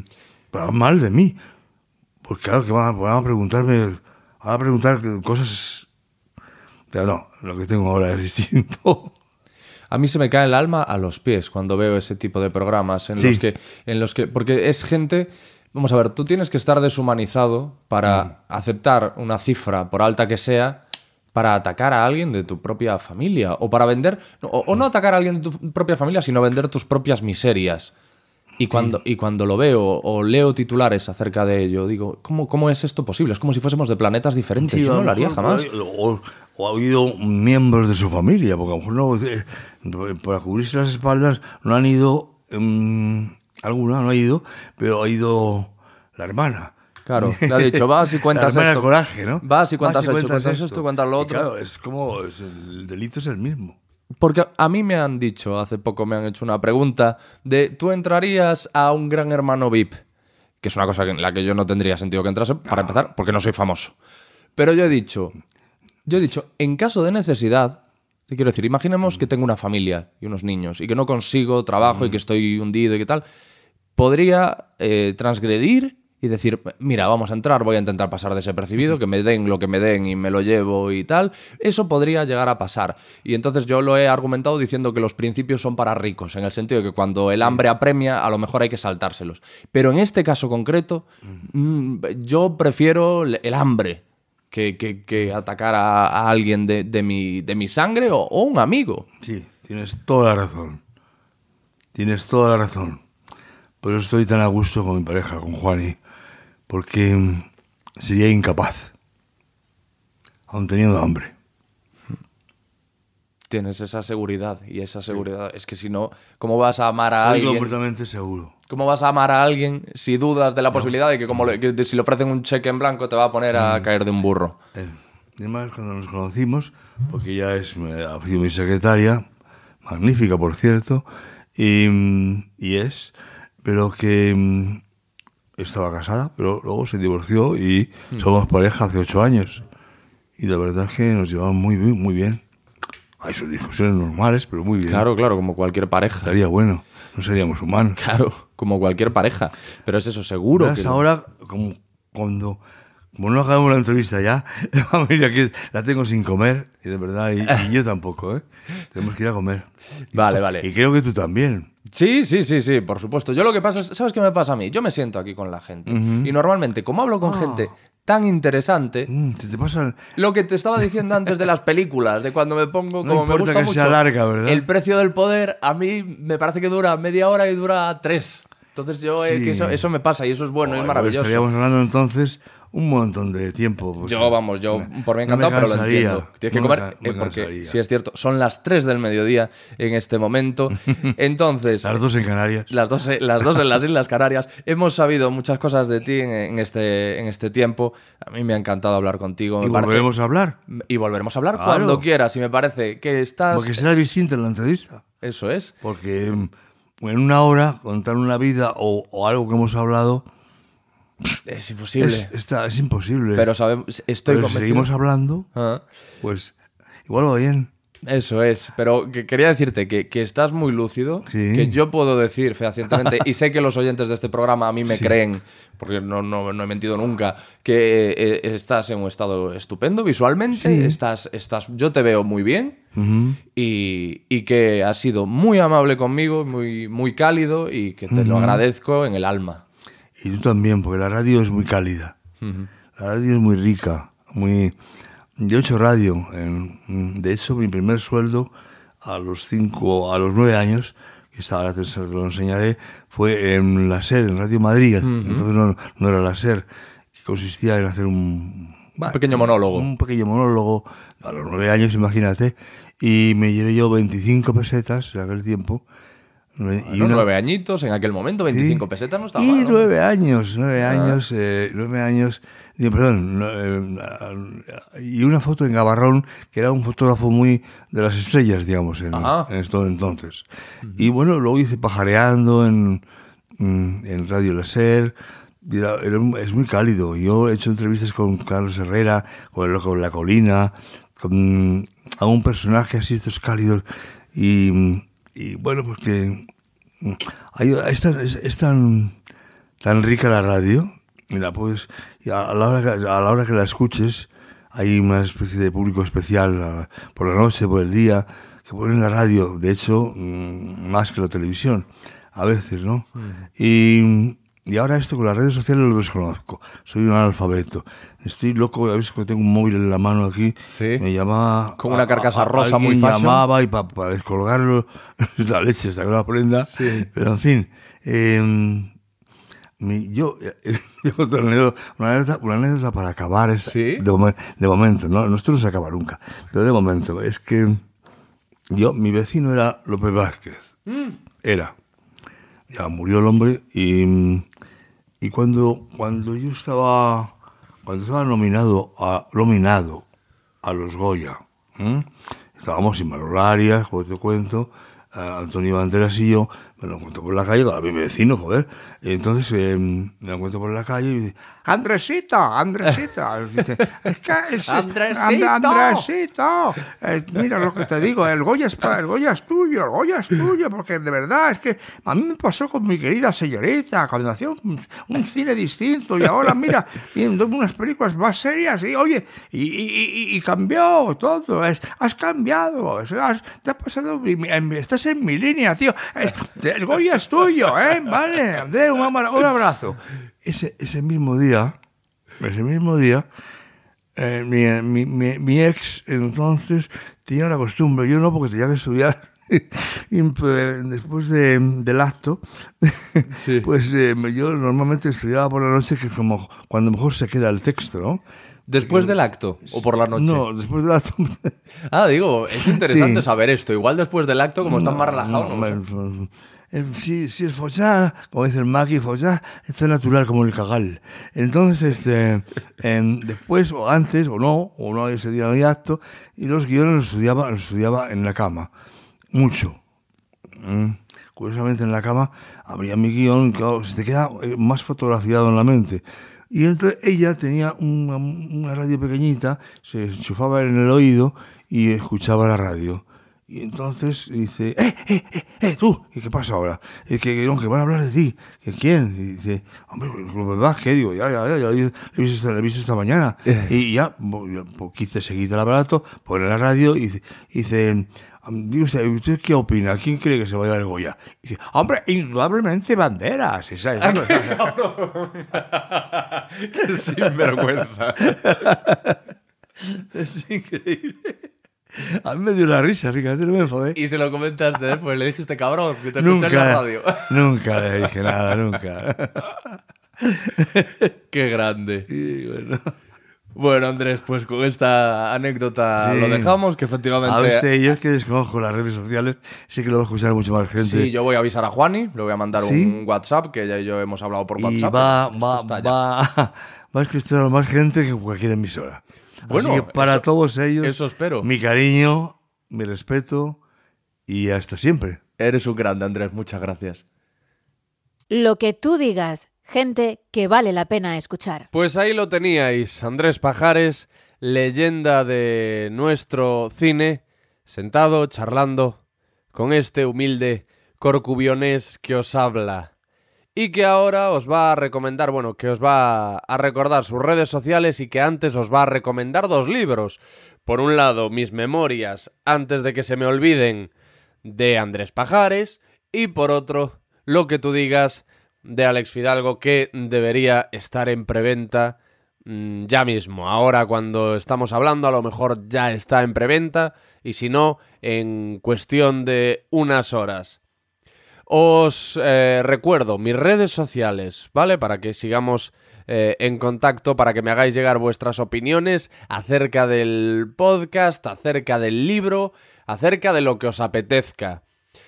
Para mal de mí. Pues claro que van a, van a preguntarme, van a preguntar cosas... Pero no, lo que tengo ahora es distinto. [laughs] A mí se me cae el alma a los pies cuando veo ese tipo de programas en Sí. los que en los que porque es gente vamos a ver, tú tienes que estar deshumanizado para Mm. aceptar una cifra por alta que sea para atacar a alguien de tu propia familia o para vender o, o no atacar a alguien de tu propia familia, sino vender tus propias miserias. Y cuando, y cuando lo veo o leo titulares acerca de ello, digo, ¿cómo, ¿cómo es esto posible? Es como si fuésemos de planetas diferentes. Sí, Yo no lo haría jamás. ahí, O, o ha habido miembros de su familia, porque a lo mejor no, eh, para cubrirse las espaldas no han ido, mm, alguna no ha ido, pero ha ido la hermana. Claro, le ha [laughs] dicho, vas y cuentas la esto. coraje, ¿no? Vas y cuentas esto, cuentas esto, cuentas lo Y otro. claro, es como, es el delito es el mismo. Porque a mí me han dicho, hace poco me han hecho una pregunta de, ¿tú entrarías a un gran hermano VIP? Que es una cosa en la que yo no tendría sentido que entrase, para empezar, porque no soy famoso. Pero yo he dicho, yo he dicho, en caso de necesidad, te quiero decir, imaginemos que tengo una familia y unos niños y que no consigo trabajo y que estoy hundido y que tal, podría eh, transgredir y decir, mira, vamos a entrar, voy a intentar pasar desapercibido, que me den lo que me den y me lo llevo y tal. Eso podría llegar a pasar. Y entonces yo lo he argumentado diciendo que los principios son para ricos, en el sentido de que cuando el hambre apremia, a lo mejor hay que saltárselos. Pero en este caso concreto, mm, yo prefiero el el hambre que, que- que atacar a, a alguien de, de mi, de mi sangre o, o un amigo. Sí, tienes toda la razón. Tienes toda la razón. Por eso estoy tan a gusto con mi pareja, con Juani, porque mm, sería incapaz, aun teniendo hambre. Tienes esa seguridad y esa seguridad. Es que si no, ¿cómo vas a amar a Estoy alguien? completamente seguro. ¿Cómo vas a amar a alguien si dudas de la posibilidad de que, como le- que de si le ofrecen un cheque en blanco te va a poner a caer de un burro? Eh, Además, cuando nos conocimos, porque ella es, me- ha sido mi secretaria, magnífica por cierto, y, mm, y es, pero que mm, estaba casada, pero luego se divorció y somos pareja hace ocho años. Y la verdad es que nos llevamos muy bien, muy bien. Hay sus discusiones normales, pero muy bien. Claro, claro, como cualquier pareja. Estaría bueno, no seríamos humanos. Claro, como cualquier pareja. Pero es eso, seguro. Que- ahora, como cuando, como no hagamos la entrevista ya, [laughs] mira que la tengo sin comer, y de verdad, y, y yo tampoco, ¿eh? Tenemos que ir a comer. Y Vale, tú- vale. Y creo que tú también. Sí, sí, sí, sí, por supuesto. Yo lo que pasa es, ¿sabes qué me pasa a mí? Yo me siento aquí con la gente. Y normalmente, como hablo con gente tan interesante, Mm, te, te pasa... lo que te estaba diciendo antes de las películas, de cuando me pongo, [laughs] No como me importa gusta que mucho, sea larga, ¿verdad? el precio del poder, a mí me parece que dura media hora y dura tres. Entonces yo, eh, Sí. que eso, eso me pasa y eso es bueno, Joder, es pues maravilloso. Estaríamos hablando entonces un montón de tiempo. pues, Yo, vamos, yo me- por mí no me encantado, pero lo entiendo. Tienes que comer, me eh, porque cansaría. si es cierto, son las 3 del mediodía en este momento. [laughs] Entonces, Las dos en Canarias. las dos, las dos en las Islas Canarias. Hemos sabido muchas cosas de ti en, en este, en este tiempo. A mí me ha encantado hablar contigo. y parece- volveremos a hablar. y volveremos a hablar Claro. cuando quieras. Y me parece que estás. Porque será distinta en la entrevista. Eso es. Porque mm, en una hora contar una vida o, o algo que hemos hablado Es imposible. es, está- es imposible. pero sabemos, estoy Pero si seguimos hablando, Ah. pues igual va bien. Eso es, pero que quería decirte que, que estás muy lúcido, Sí. que yo puedo decir fehacientemente, [laughs] y sé que los oyentes de este programa a mí me creen, porque no, no, no he mentido nunca, que eh, estás en un estado estupendo visualmente, Sí. estás, estás, yo te veo muy bien y, y que has sido muy amable conmigo, muy, muy cálido y que te lo agradezco en el alma. Y tú también, porque la radio es muy cálida. La radio es muy rica, muy... Yo he hecho radio. en- de hecho, mi primer sueldo a los cinco, a los nueve años, que estaba, ahora te lo enseñaré, fue en la SER, en Radio Madrid. Entonces no, no era la SER, que consistía en hacer un... Un pequeño monólogo. Un pequeño monólogo, a los nueve años, imagínate. Y me llevé yo 25 pesetas en aquel tiempo. Y Bueno, una- Nueve añitos en aquel momento, 25 Sí. pesetas no estaba Y mal, ¿no? nueve años, nueve años, eh, nueve años, digo, perdón, eh, y una foto en Gabarrón, que era un fotógrafo muy de las estrellas, digamos, en, en esto entonces. Y bueno, luego hice pajareando en, mm, en Radio Láser, y era- era es muy cálido. Yo he hecho entrevistas con Carlos Herrera, con, el, con La Colina, con a un personaje así, estos cálidos, y, y bueno, pues que hay- es, tan, es- es tan, tan rica la radio, mira, pues y a, la hora que, a la hora que la escuches, hay una especie de público especial por la noche, por el día, que ponen la radio, de hecho, mm, más que la televisión, a veces, ¿no? Y, y ahora esto con las redes sociales lo desconozco, soy un analfabeto. Estoy loco, a veces que tengo un móvil en la mano aquí, Sí. me llamaba... Con una carcasa rosa muy fashion. llamaba y para descolgarlo, [laughs] la leche hasta que no lo aprenda. Pero en fin, eh, mi- yo, [laughs] yo otra anécdota- una, anécdota, una anécdota para acabar, Sí. de, momen- de momento, ¿no? esto no se acaba nunca, pero de momento, es que yo, mi vecino era López Vázquez, era, ya murió el hombre y, y cuando, cuando yo estaba, cuando estaba nominado a, nominado a los Goya, estábamos sin malolarias, como te cuento, eh, Antonio Banderas y yo, me lo encuentro por la calle, a mi vecino, joder, entonces eh, me encuentro por la calle y dice, Andresito, Andresito, [laughs] Dice, es que es, Andresito. And- Andresito, eh, mira lo que te digo, el Goya, es el Goya es tuyo, el Goya es tuyo, porque de verdad es que a mí me pasó con mi querida señorita, cuando hacía un, un cine distinto y ahora mira, viendo unas películas más serias y oye, y, y- y- y cambió todo, es, has cambiado, es- has- te has pasado, estás en mi línea, tío, el Goya es tuyo, ¿eh? Vale, Andrés, un, amor- un abrazo. Ese, ese mismo día, ese mismo día, eh, mi, mi, mi, mi ex entonces tenía una costumbre, yo no porque tenía que estudiar. [laughs] pues, después de- del acto, [laughs] Sí. pues eh, yo normalmente estudiaba por la noche, que es como cuando mejor se queda el texto, ¿no? ¿Después del acto o por la noche? No, después del acto. [laughs] Ah, digo, es interesante Sí. saber esto. Igual después del acto, como están más relajados. No, no eh, sí, sí, el follar, como dice el Maki, follar es tan natural como el cagal. Entonces, este, después o antes, o no, o no ese día no acto, y los guiones los estudiaba, los estudiaba en la cama, mucho. Mm. Curiosamente en la cama abría mi guion, claro, se te queda eh, más fotografiado en la mente. Y entonces ella tenía una, una radio pequeñita, se enchufaba en el oído y escuchaba la radio. Y entonces dice, ¡eh, eh, eh, eh, tú! ¿Y qué pasa ahora? Es que, no, que van a hablar de ti. ¿Que quién? Y dice, hombre, lo verdad que digo, ya, ya, ya, ya, le he visto esta, le he visto esta mañana. Y ya, pues, quise seguir el aparato, pone la radio y dice, y usted, ¿usted qué opina? ¿Quién cree que se va a llevar el Goya? Y dice, hombre, indudablemente banderas. Esa, esa, [laughs] Qué sinvergüenza. [laughs] es increíble. A mí me dio la risa, fíjate, no me enfadé. Y se lo comentaste después, le dijiste cabrón, que te escuché en la Nunca, radio. [laughs] nunca le dije nada, nunca. [laughs] Qué grande. Y bueno, Bueno, Andrés, pues con esta anécdota Sí. lo dejamos, que efectivamente... a veces yo es que desconozco las redes sociales, sé que lo va a escuchar mucha más gente. Sí, yo voy a avisar a Juani, le voy a mandar ¿Sí? un WhatsApp, que ya y yo hemos hablado por y WhatsApp. va, esto va, ya. va, [laughs] va a escuchar más gente que cualquier emisora. Bueno, Así que para eso- todos ellos, eso espero. mi cariño, mi respeto y hasta siempre. Eres un grande, Andrés, muchas gracias. Lo que tú digas, gente que vale la pena escuchar. Pues ahí lo teníais, Andrés Pajares, leyenda de nuestro cine, sentado, charlando con este humilde corcubionés que os habla. Y que ahora os va a recomendar, bueno, que os va a recordar sus redes sociales y que antes os va a recomendar dos libros. Por un lado, mis memorias, antes de que se me olviden, de Andrés Pajares. Y por otro, lo que tú digas de Alex Fidalgo, que debería estar en preventa mm, ya mismo. Ahora cuando estamos hablando, a lo mejor ya está en preventa. Y si no, en cuestión de unas horas. Os eh, recuerdo mis redes sociales, ¿vale? Para que sigamos eh, en contacto, para que me hagáis llegar vuestras opiniones acerca del podcast, acerca del libro, acerca de lo que os apetezca.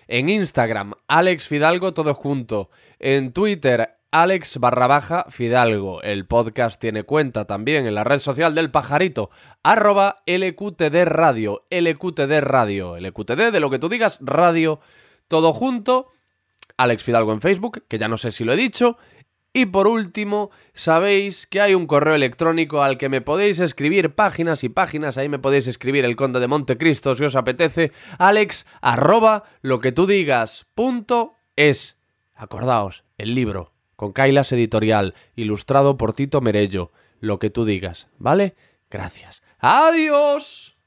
En Instagram, Alex Fidalgo, todo junto. En Twitter, Alex barra baja Fidalgo. El podcast tiene cuenta también en la red social del pajarito, arroba LQTD Radio, LQTD Radio, LQTD de lo que tú digas, radio, todo junto. Alex Fidalgo en Facebook, que ya no sé si lo he dicho. Y por último, sabéis que hay un correo electrónico al que me podéis escribir páginas y páginas, ahí me podéis escribir el conde de Montecristo si os apetece, alex arroba lo que tú digas punto es. Acordaos, el libro, con Kailas Editorial, ilustrado por Tito Merello, lo que tú digas, ¿vale? Gracias. ¡Adiós!